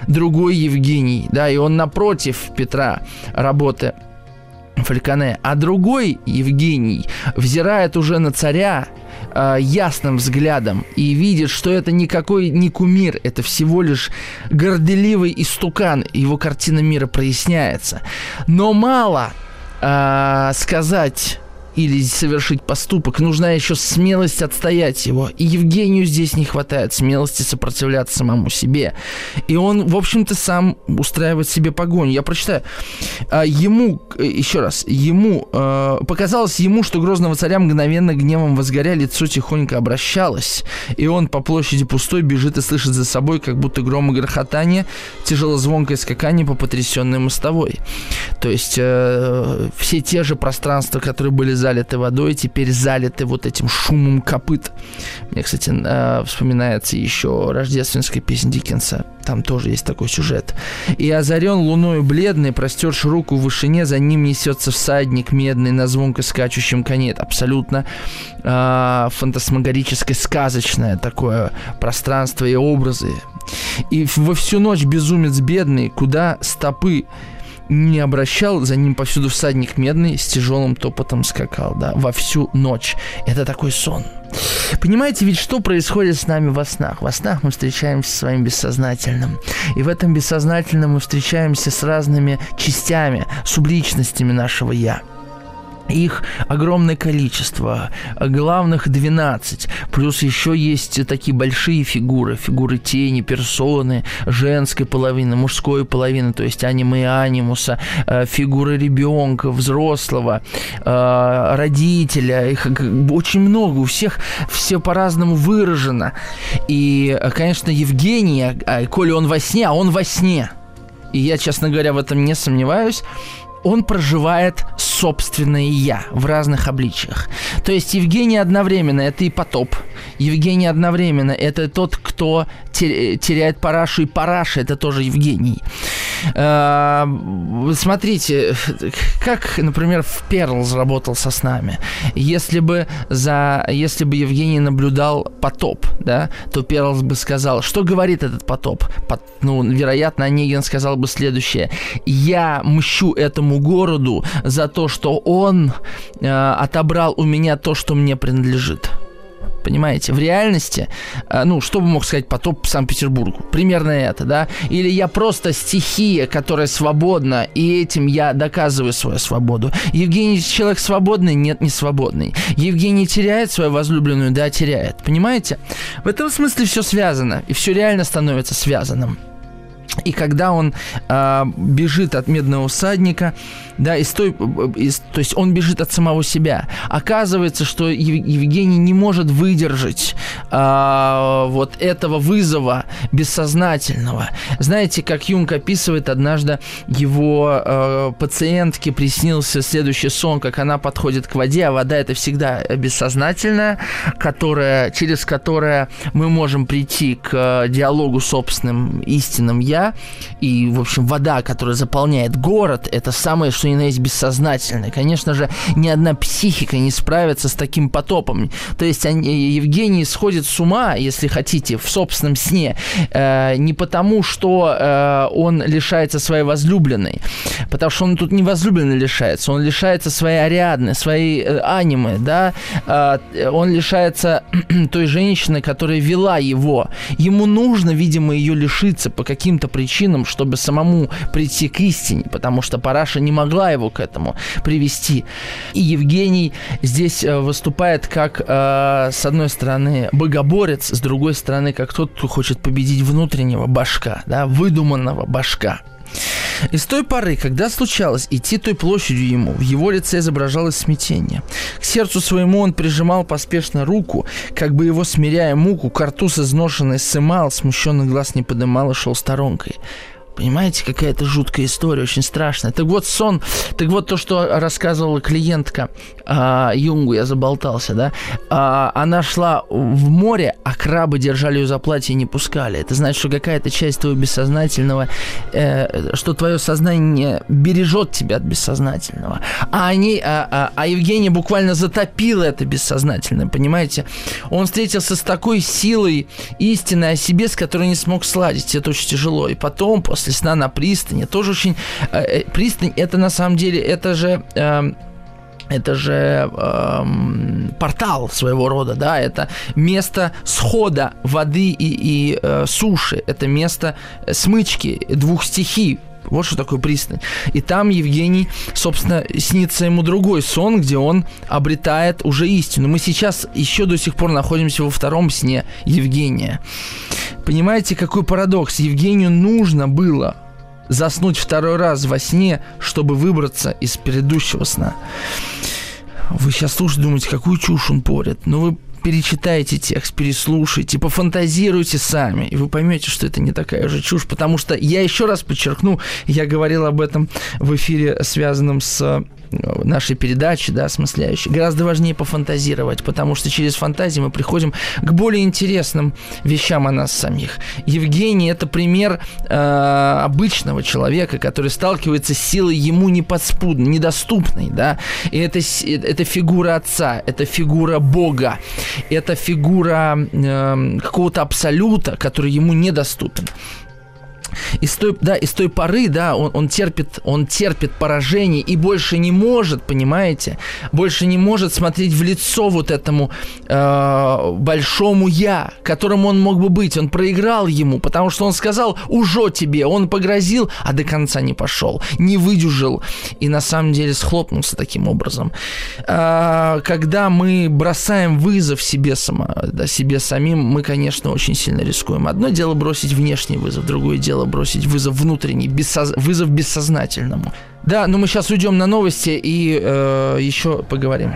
другой Евгений, да, и он напротив Петра работы Фальконе, а другой Евгений взирает уже на царя э, ясным взглядом и видит, что это никакой не кумир, это всего лишь горделивый истукан, его картина мира проясняется. Но мало э, сказать или совершить поступок, нужна еще смелость отстоять его. И Евгению здесь не хватает смелости сопротивляться самому себе. И он, в общем-то, сам устраивает себе погоню. Я прочитаю. А, ему, э, еще раз, ему, э, показалось ему, что грозного царя мгновенно гневом возгоря, лицо тихонько обращалось, и он по площади пустой бежит и слышит за собой, как будто гром и грохотание, тяжело звонкое скакание по потрясенной мостовой. То есть э, все те же пространства, которые были залиты водой, теперь залиты вот этим шумом копыт. Мне, кстати, э, вспоминается еще рождественская песня Диккенса. Там тоже есть такой сюжет. «И озарен луною бледный, простерши руку в вышине, за ним несется всадник медный на звонко скачущем коне». Это абсолютно э, фантасмагорическое, сказочное такое пространство и образы. И во всю ночь безумец бедный, куда стопы не обращал, за ним повсюду всадник медный с тяжелым топотом скакал, да, во всю ночь. Это такой сон. Понимаете, ведь что происходит с нами во снах? Во снах мы встречаемся с своим бессознательным. И в этом бессознательном мы встречаемся с разными частями, субличностями нашего «я». Их огромное количество, главных 12, плюс еще есть такие большие фигуры, фигуры тени, персоны, женской половины, мужской половины, то есть аниме и анимуса, э, фигуры ребенка, взрослого, э, родителя, их очень много, у всех все по-разному выражено. И, конечно, Евгений, а, коли он во сне, а он во сне. И я, честно говоря, в этом не сомневаюсь он проживает собственное «я» в разных обличиях. То есть Евгений одновременно это и потоп, Евгений одновременно это тот, кто теряет Парашу, и Параша это тоже Евгений. А, смотрите, как, например, в Перл заработал со снами. Если бы, за, если бы Евгений наблюдал потоп, да, то Перл бы сказал, что говорит этот потоп? Под, ну, вероятно, Онегин сказал бы следующее. Я мщу этому городу за то, что он э, отобрал у меня то, что мне принадлежит. Понимаете, в реальности, э, ну, что бы мог сказать потоп Санкт-Петербургу? Примерно это, да? Или я просто стихия, которая свободна, и этим я доказываю свою свободу. Евгений человек свободный? Нет, не свободный. Евгений теряет свою возлюбленную? Да, теряет. Понимаете? В этом смысле все связано, и все реально становится связанным. И когда он э, бежит от медного всадника, да, из той, из, то есть он бежит от самого себя. Оказывается, что Евгений не может выдержать э, вот этого вызова бессознательного. Знаете, как Юнг описывает, однажды его э, пациентке приснился следующий сон, как она подходит к воде, а вода это всегда бессознательная, которая, через которое мы можем прийти к диалогу собственным истинным я. И, в общем, вода, которая заполняет город, это самое, что ни на есть бессознательное. Конечно же, ни одна психика не справится с таким потопом. То есть они, Евгений сходит с ума, если хотите, в собственном сне, э, не потому, что э, он лишается своей возлюбленной, потому что он тут не возлюбленной лишается, он лишается своей Ариадны, своей э, анимы, да, э, он лишается [CLEARS THROAT] той женщины, которая вела его. Ему нужно, видимо, ее лишиться по каким-то причинам, чтобы самому прийти к истине, потому что Параша не могла его к этому привести. И Евгений здесь э, выступает как, э, с одной стороны, богоборец, с другой стороны, как тот, кто хочет победить внутреннего башка, да, выдуманного башка. И с той поры, когда случалось идти той площадью ему, в его лице изображалось смятение. К сердцу своему он прижимал поспешно руку, как бы его смиряя муку, картуз изношенный сымал, смущенный глаз не подымал и шел сторонкой. Понимаете, какая-то жуткая история, очень страшная. Так вот, сон, так вот то, что рассказывала клиентка а, Юнгу, я заболтался, да, а, она шла в море, а крабы держали ее за платье и не пускали. Это значит, что какая-то часть твоего бессознательного, э, что твое сознание бережет тебя от бессознательного. А, они, а, а, а Евгения буквально затопила это бессознательное, понимаете? Он встретился с такой силой истины о себе, с которой не смог сладить. Это очень тяжело. И потом, после после сна на пристани. Тоже очень... Э, э, пристань это на самом деле, это же... Э, это же эм, портал своего рода, да, это место схода воды и, и э, суши, это место смычки двух стихий, вот что такое пристань. И там Евгений, собственно, снится ему другой сон, где он обретает уже истину. Мы сейчас еще до сих пор находимся во втором сне Евгения. Понимаете, какой парадокс? Евгению нужно было заснуть второй раз во сне, чтобы выбраться из предыдущего сна. Вы сейчас слушаете, думаете, какую чушь он порит. Но вы перечитайте текст, переслушайте, пофантазируйте сами, и вы поймете, что это не такая же чушь, потому что я еще раз подчеркну, я говорил об этом в эфире, связанном с нашей передачи, да, осмысляющей, гораздо важнее пофантазировать, потому что через фантазии мы приходим к более интересным вещам о нас самих. Евгений – это пример э, обычного человека, который сталкивается с силой ему неподспудной, недоступной, да, и это, это фигура отца, это фигура Бога, это фигура э, какого-то абсолюта, который ему недоступен. И с той, да, и с той поры, да, он, он терпит, он терпит поражение и больше не может, понимаете, больше не может смотреть в лицо вот этому э, большому я, которым он мог бы быть. Он проиграл ему, потому что он сказал «уже тебе», он погрозил, а до конца не пошел, не выдюжил и на самом деле схлопнулся таким образом. Э, когда мы бросаем вызов себе, само, да, себе самим, мы, конечно, очень сильно рискуем. Одно дело бросить внешний вызов, другое дело дело бросить вызов внутренний, бессоз... вызов бессознательному. Да, но мы сейчас уйдем на новости и э, еще поговорим.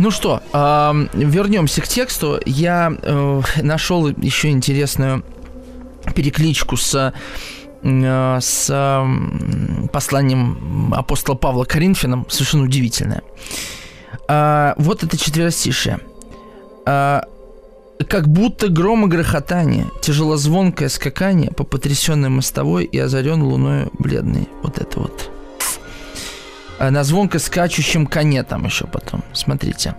Ну что, вернемся к тексту. Я э, нашел еще интересную перекличку с э, с посланием апостола Павла Коринфянам, совершенно удивительное. А, вот это четверостишее. А, как будто гром и грохотание, тяжелозвонкое скакание по потрясенной мостовой и озарен луной бледный. Вот это вот. Э, на звонко скачущем коне там еще потом. Смотрите.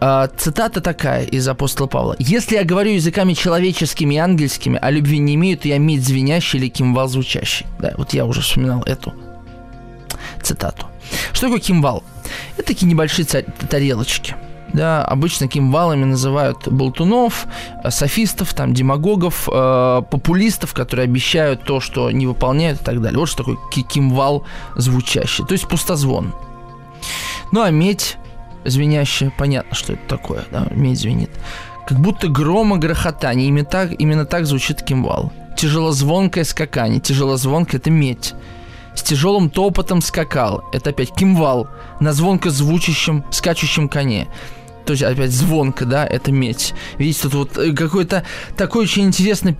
Э, цитата такая из апостола Павла. «Если я говорю языками человеческими и ангельскими, а любви не имею, то я медь звенящий или кимвал звучащий». Да, вот я уже вспоминал эту цитату. Что такое кимвал? Это такие небольшие тарелочки – да, обычно кимвалами называют болтунов, э, софистов, там, демагогов, э, популистов, которые обещают то, что не выполняют и так далее. Вот что такое кимвал звучащий, то есть пустозвон. Ну а медь звенящая, понятно, что это такое, да, медь звенит. Как будто грома грохотание, именно так, именно так звучит кимвал. Тяжелозвонкое скакание, тяжелозвонкое – это медь с тяжелым топотом скакал. Это опять кимвал на звонко звучащем, скачущем коне то есть опять звонко, да, это медь. Видите, тут вот э, какой-то такой очень интересный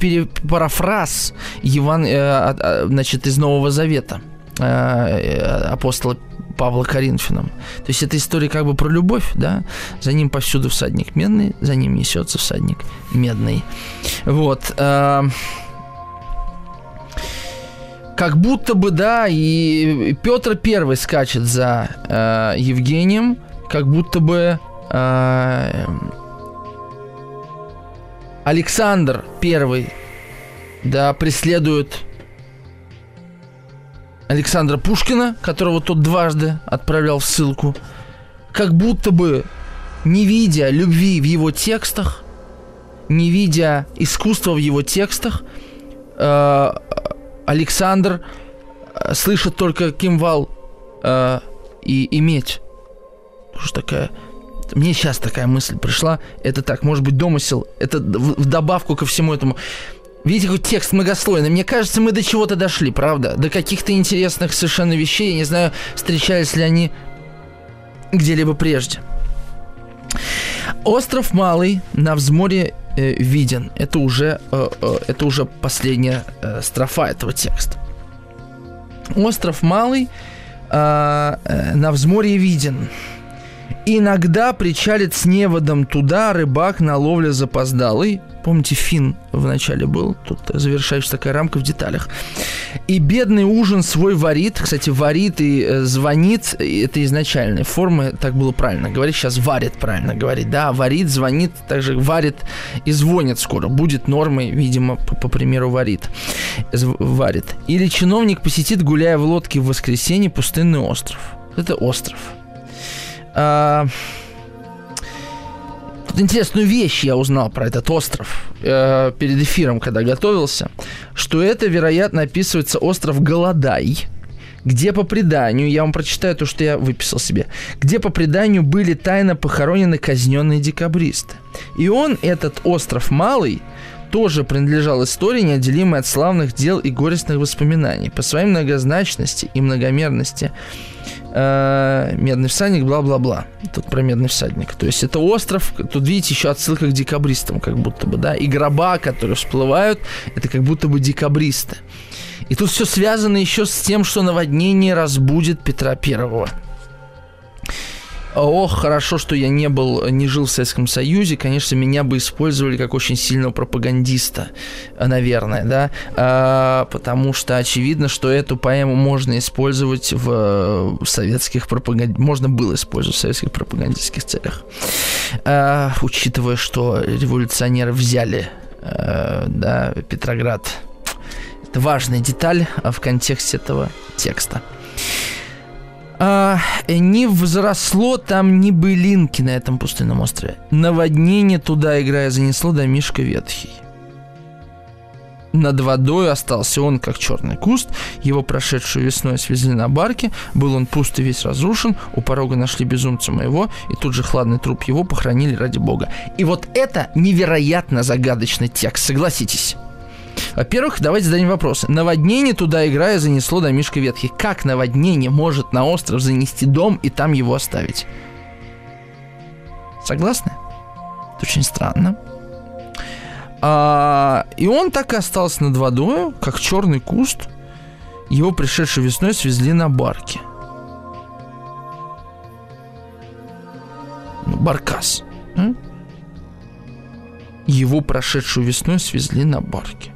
парафраз Еван, э, значит, из Нового Завета э, э, апостола Павла Коринфянам. То есть это история как бы про любовь, да? За ним повсюду всадник медный, за ним несется всадник медный. Вот. Э, как будто бы, да, и Петр Первый скачет за э, Евгением, как будто бы а, Александр Первый, да, преследует Александра Пушкина, которого тот дважды отправлял в ссылку, как будто бы не видя любви в его текстах, не видя искусства в его текстах, э, Александр э, слышит только кимвал э, и иметь. Что такая мне сейчас такая мысль пришла. Это так, может быть, домысел. Это в, в добавку ко всему этому. Видите, какой текст многослойный. Мне кажется, мы до чего-то дошли, правда? До каких-то интересных совершенно вещей. Я не знаю, встречались ли они где-либо прежде. Остров Малый на взморье э, виден. Это уже, э, э, это уже последняя э, строфа этого текста. Остров Малый э, э, на взморье виден. Иногда причалит с неводом туда рыбак на ловле запоздалый. Помните, фин в начале был, тут завершающая такая рамка в деталях. И бедный ужин свой варит. Кстати, варит и э, звонит, это изначальная форма, так было правильно говорить. Сейчас варит правильно говорить, да, варит, звонит, также варит и звонит скоро. Будет нормой, видимо, по, по примеру, варит. Варит. Или чиновник посетит, гуляя в лодке в воскресенье, пустынный остров. Это остров. А, тут интересную вещь я узнал про этот остров э, перед эфиром, когда готовился, что это, вероятно, описывается остров Голодай, где по преданию, я вам прочитаю то, что я выписал себе, где по преданию были тайно похоронены казненные декабристы. И он, этот остров Малый, тоже принадлежал истории, неотделимой от славных дел и горестных воспоминаний. По своей многозначности и многомерности э, медный всадник, бла-бла-бла. Тут про медный всадник. То есть это остров, тут видите еще отсылка к декабристам, как будто бы, да, и гроба, которые всплывают, это как будто бы декабристы. И тут все связано еще с тем, что наводнение разбудит Петра Первого. Ох, хорошо, что я не был, не жил в Советском Союзе, конечно, меня бы использовали как очень сильного пропагандиста, наверное, да, а, потому что очевидно, что эту поэму можно использовать в, советских пропаганд... можно было использовать в советских пропагандистских целях, а, учитывая, что революционеры взяли, а, да, Петроград. Это важная деталь в контексте этого текста а, не взросло там ни былинки на этом пустынном острове. Наводнение туда, играя, занесло домишко ветхий. Над водой остался он, как черный куст. Его прошедшую весной свезли на барке. Был он пуст и весь разрушен. У порога нашли безумца моего, и тут же хладный труп его похоронили ради бога. И вот это невероятно загадочный текст, согласитесь. Во-первых, давайте зададим вопрос. Наводнение туда, играя, занесло домишко ветхих. Как наводнение может на остров занести дом и там его оставить? Согласны? Это очень странно. А, и он так и остался над водой, как черный куст. Его пришедшей весной свезли на барке. Ну, баркас. А? Его прошедшую весной свезли на барке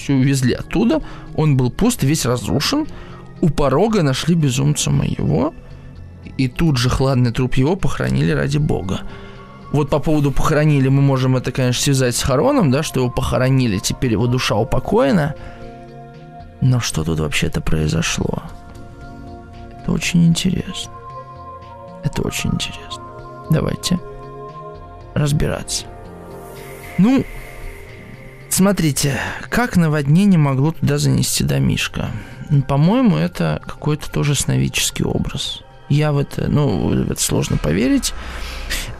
все увезли оттуда, он был пуст, весь разрушен, у порога нашли безумца моего, и тут же хладный труп его похоронили ради Бога. Вот по поводу похоронили мы можем это, конечно, связать с Хароном, да, что его похоронили, теперь его душа упокоена. Но что тут вообще-то произошло? Это очень интересно. Это очень интересно. Давайте разбираться. Ну, Смотрите, как наводнение могло туда занести домишко? По-моему, это какой-то тоже сновидческий образ. Я в это, ну, в это сложно поверить.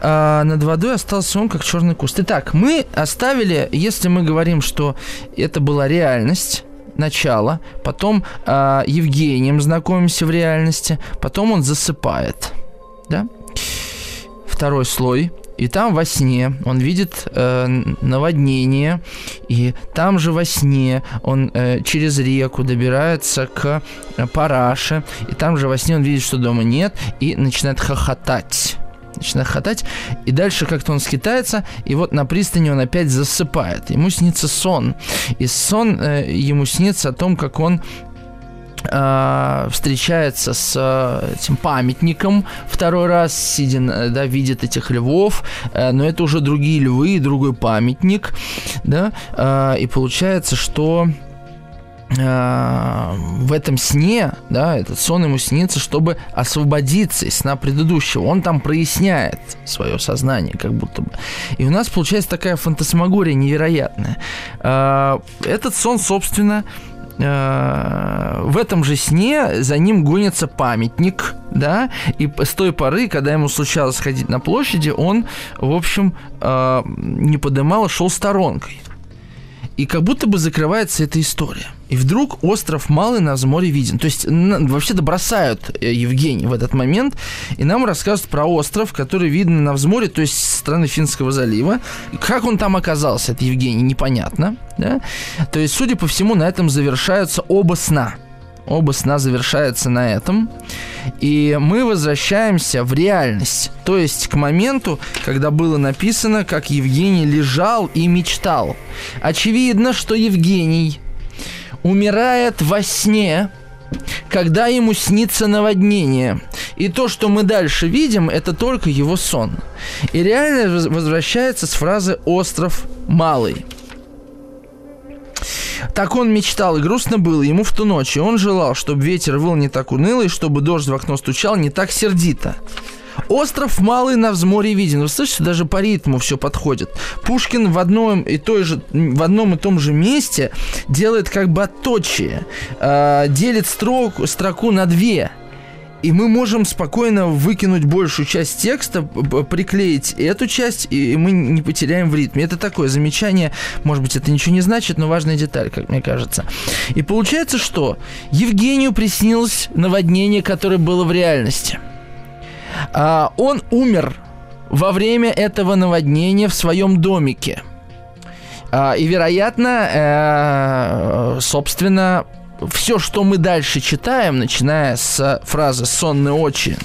А над водой остался он как черный куст. Итак, мы оставили, если мы говорим, что это была реальность, начало, потом а, Евгением знакомимся в реальности, потом он засыпает, да? Второй слой и там во сне он видит э, наводнение, и там же во сне он э, через реку добирается к э, параше, и там же во сне он видит, что дома нет, и начинает хохотать начинает хохотать, и дальше как-то он скитается, и вот на пристани он опять засыпает. Ему снится сон, и сон э, ему снится о том, как он встречается с э, этим памятником второй раз, сидя, да, видит этих львов, э, но это уже другие львы и другой памятник, да, э, и получается, что э, в этом сне, да, этот сон ему снится, чтобы освободиться из сна предыдущего. Он там проясняет свое сознание, как будто бы. И у нас получается такая фантасмагория невероятная. Э, этот сон, собственно, Э, в этом же сне за ним гонится памятник, да, и с той поры, когда ему случалось ходить на площади, он, в общем, э, не подымал, а шел сторонкой. И как будто бы закрывается эта история. И вдруг остров Малый на взморе виден. То есть вообще-то бросают э, Евгений в этот момент, и нам рассказывают про остров, который виден на взморе, то есть с стороны Финского залива. Как он там оказался, это Евгений, непонятно. Да? То есть, судя по всему, на этом завершаются оба сна – Оба сна завершаются на этом. И мы возвращаемся в реальность. То есть к моменту, когда было написано, как Евгений лежал и мечтал. Очевидно, что Евгений умирает во сне, когда ему снится наводнение. И то, что мы дальше видим, это только его сон. И реально возвращается с фразы «остров малый». Так он мечтал, и грустно было ему в ту ночь, и он желал, чтобы ветер выл не так уныло, и чтобы дождь в окно стучал не так сердито. Остров малый на взморье виден. Вы слышите, даже по ритму все подходит. Пушкин в одном и, той же, в одном и том же месте делает как бы отточие. Э, делит строк, строку на две. И мы можем спокойно выкинуть большую часть текста, приклеить эту часть, и мы не потеряем в ритме. Это такое замечание, может быть, это ничего не значит, но важная деталь, как мне кажется. И получается, что Евгению приснилось наводнение, которое было в реальности. А, он умер во время этого наводнения в своем домике. А, и, вероятно, э, собственно, все, что мы дальше читаем, начиная с фразы «сонные очи»,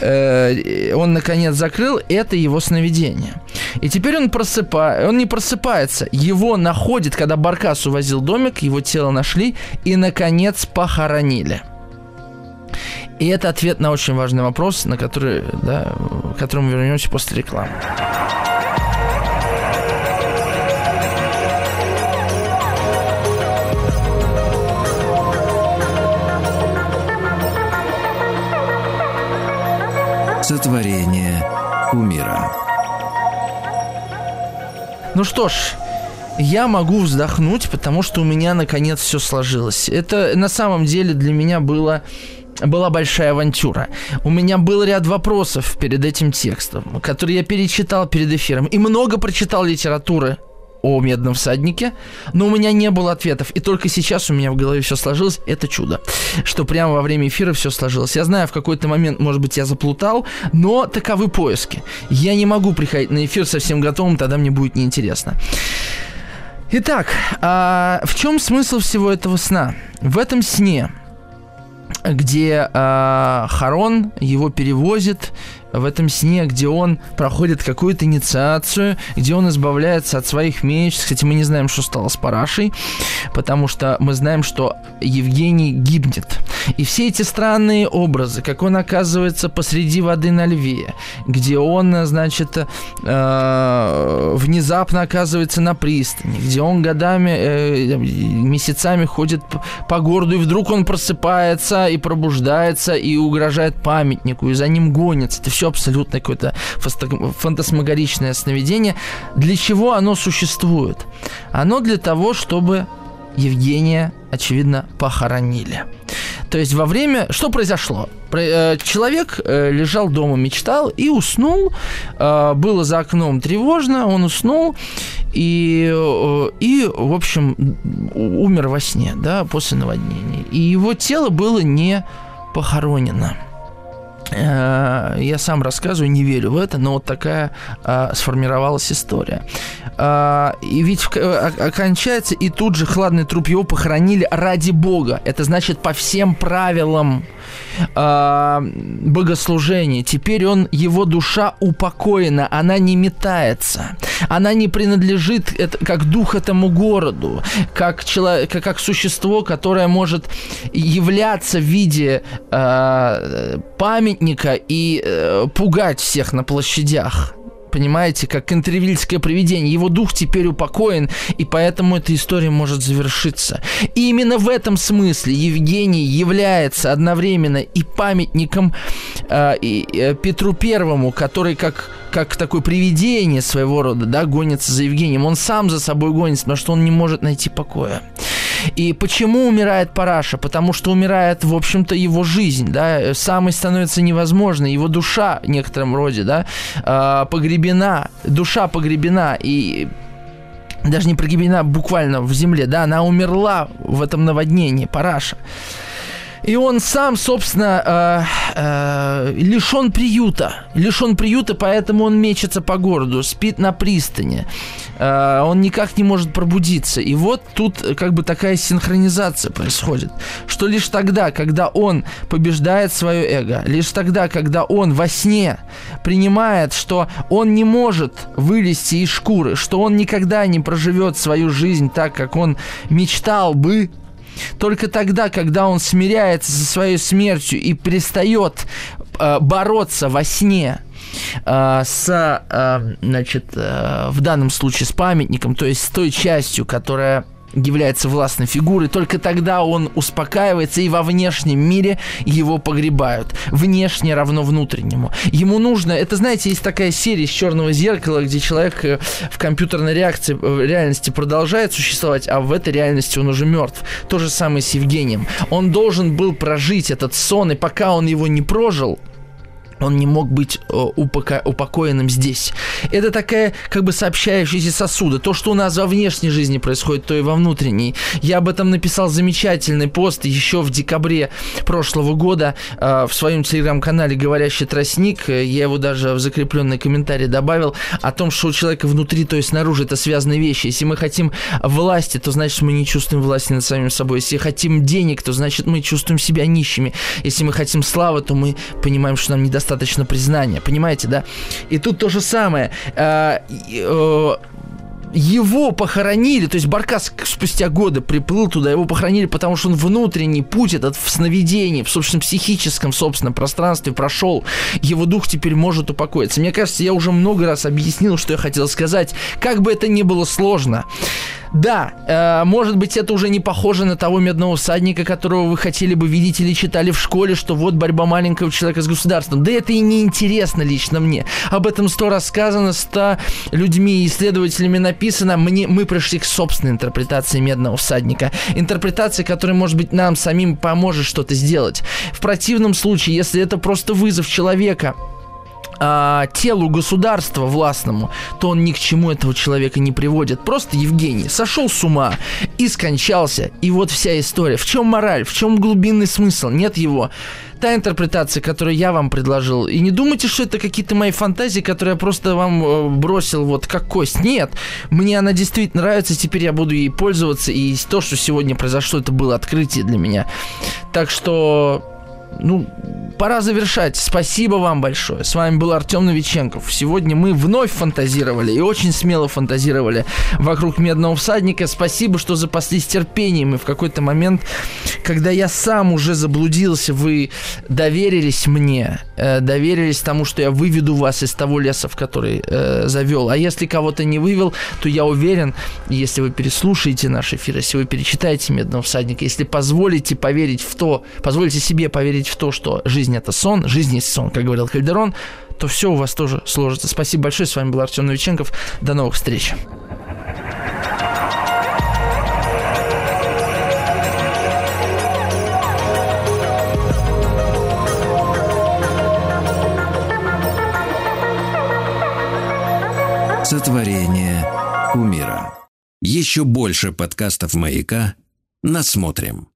э, он наконец закрыл, это его сновидение. И теперь он просыпает, он не просыпается, его находит, когда Баркас увозил домик, его тело нашли и наконец похоронили. И это ответ на очень важный вопрос, на который, да, к которому вернемся после рекламы. Сотворение умира. Ну что ж, я могу вздохнуть, потому что у меня наконец все сложилось. Это на самом деле для меня было была большая авантюра. У меня был ряд вопросов перед этим текстом, которые я перечитал перед эфиром. И много прочитал литературы о медном всаднике, но у меня не было ответов. И только сейчас у меня в голове все сложилось. Это чудо, что прямо во время эфира все сложилось. Я знаю, в какой-то момент, может быть, я заплутал, но таковы поиски. Я не могу приходить на эфир совсем готовым, тогда мне будет неинтересно. Итак, а в чем смысл всего этого сна? В этом сне где э, Харон его перевозит в этом сне, где он проходит какую-то инициацию, где он избавляется от своих меч. Кстати, мы не знаем, что стало с Парашей, потому что мы знаем, что Евгений гибнет. И все эти странные образы, как он оказывается посреди воды на льве, где он, значит, э, внезапно оказывается на пристани, где он годами, э, месяцами ходит по городу, и вдруг он просыпается и пробуждается и угрожает памятнику, и за ним гонится. Это все абсолютно какое-то фантасмагоричное сновидение. Для чего оно существует? Оно для того, чтобы Евгения, очевидно, похоронили. То есть во время... Что произошло? Э, человек э, лежал дома, мечтал и уснул. Э, было за окном тревожно, он уснул и, и в общем, умер во сне, да, после наводнения. И его тело было не похоронено. Э, я сам рассказываю, не верю в это, но вот такая а, сформировалась история. А, и ведь а, окончается, и тут же хладный труп его похоронили ради Бога. Это значит по всем правилам а, богослужения. Теперь он, его душа упокоена, она не метается, она не принадлежит это, как дух этому городу, как, человек, как существо, которое может являться в виде э, памятника и э, пугать всех на площадях понимаете, как интервильское привидение. Его дух теперь упокоен, и поэтому эта история может завершиться. И именно в этом смысле Евгений является одновременно и памятником э, и, э, Петру Первому, который как как такое привидение своего рода, да, гонится за Евгением. Он сам за собой гонится, потому что он не может найти покоя. И почему умирает Параша? Потому что умирает, в общем-то, его жизнь, да, самой становится невозможной, его душа в некотором роде, да, а, погребена, душа погребена, и даже не погребена буквально в земле, да, она умерла в этом наводнении, Параша. И он сам, собственно, э, э, лишен приюта. Лишен приюта, поэтому он мечется по городу, спит на пристани. Э, он никак не может пробудиться. И вот тут как бы такая синхронизация происходит. Что лишь тогда, когда он побеждает свое эго, лишь тогда, когда он во сне принимает, что он не может вылезти из шкуры, что он никогда не проживет свою жизнь так, как он мечтал бы, только тогда, когда он смиряется со своей смертью и перестает э, бороться во сне э, с, э, значит, э, в данном случае с памятником, то есть с той частью, которая является властной фигурой, только тогда он успокаивается, и во внешнем мире его погребают. Внешне равно внутреннему. Ему нужно, это, знаете, есть такая серия из черного зеркала, где человек э, в компьютерной реакции, в э, реальности продолжает существовать, а в этой реальности он уже мертв. То же самое с Евгением. Он должен был прожить этот сон, и пока он его не прожил, он не мог быть э, упоко- упокоенным здесь. Это такая как бы сообщающаяся сосуда. То, что у нас во внешней жизни происходит, то и во внутренней. Я об этом написал замечательный пост еще в декабре прошлого года э, в своем телеграм-канале «Говорящий тростник». Я его даже в закрепленный комментарий добавил о том, что у человека внутри, то есть снаружи, это связанные вещи. Если мы хотим власти, то значит мы не чувствуем власти над самим собой. Если хотим денег, то значит мы чувствуем себя нищими. Если мы хотим славы, то мы понимаем, что нам недостаточно достаточно признания, понимаете, да? И тут то же самое. Э, э, его похоронили, то есть Баркас спустя годы приплыл туда, его похоронили, потому что он внутренний путь этот в сновидении, в собственном психическом, собственном пространстве прошел. Его дух теперь может упокоиться. Мне кажется, я уже много раз объяснил, что я хотел сказать. Как бы это ни было сложно. Да, э, может быть, это уже не похоже на того медного всадника, которого вы хотели бы видеть или читали в школе, что вот борьба маленького человека с государством. Да это и не интересно лично мне. Об этом сто раз сказано, ста людьми и исследователями написано. Мне, мы пришли к собственной интерпретации медного всадника. Интерпретации, которая, может быть, нам самим поможет что-то сделать. В противном случае, если это просто вызов человека, а, телу государства властному, то он ни к чему этого человека не приводит. Просто Евгений сошел с ума и скончался. И вот вся история. В чем мораль? В чем глубинный смысл? Нет его. Та интерпретация, которую я вам предложил. И не думайте, что это какие-то мои фантазии, которые я просто вам э, бросил вот как кость. Нет. Мне она действительно нравится. Теперь я буду ей пользоваться. И то, что сегодня произошло, это было открытие для меня. Так что ну, пора завершать. Спасибо вам большое. С вами был Артем Новиченков. Сегодня мы вновь фантазировали и очень смело фантазировали вокруг Медного всадника. Спасибо, что запаслись терпением. И в какой-то момент, когда я сам уже заблудился, вы доверились мне, э, доверились тому, что я выведу вас из того леса, в который э, завел. А если кого-то не вывел, то я уверен, если вы переслушаете наш эфир, если вы перечитаете Медного всадника, если позволите поверить в то, позволите себе поверить верить в то, что жизнь это сон, жизнь есть сон, как говорил Кальдерон, то все у вас тоже сложится. Спасибо большое. С вами был Артем Новиченков. До новых встреч. Сотворение умира. Еще больше подкастов «Маяка» насмотрим.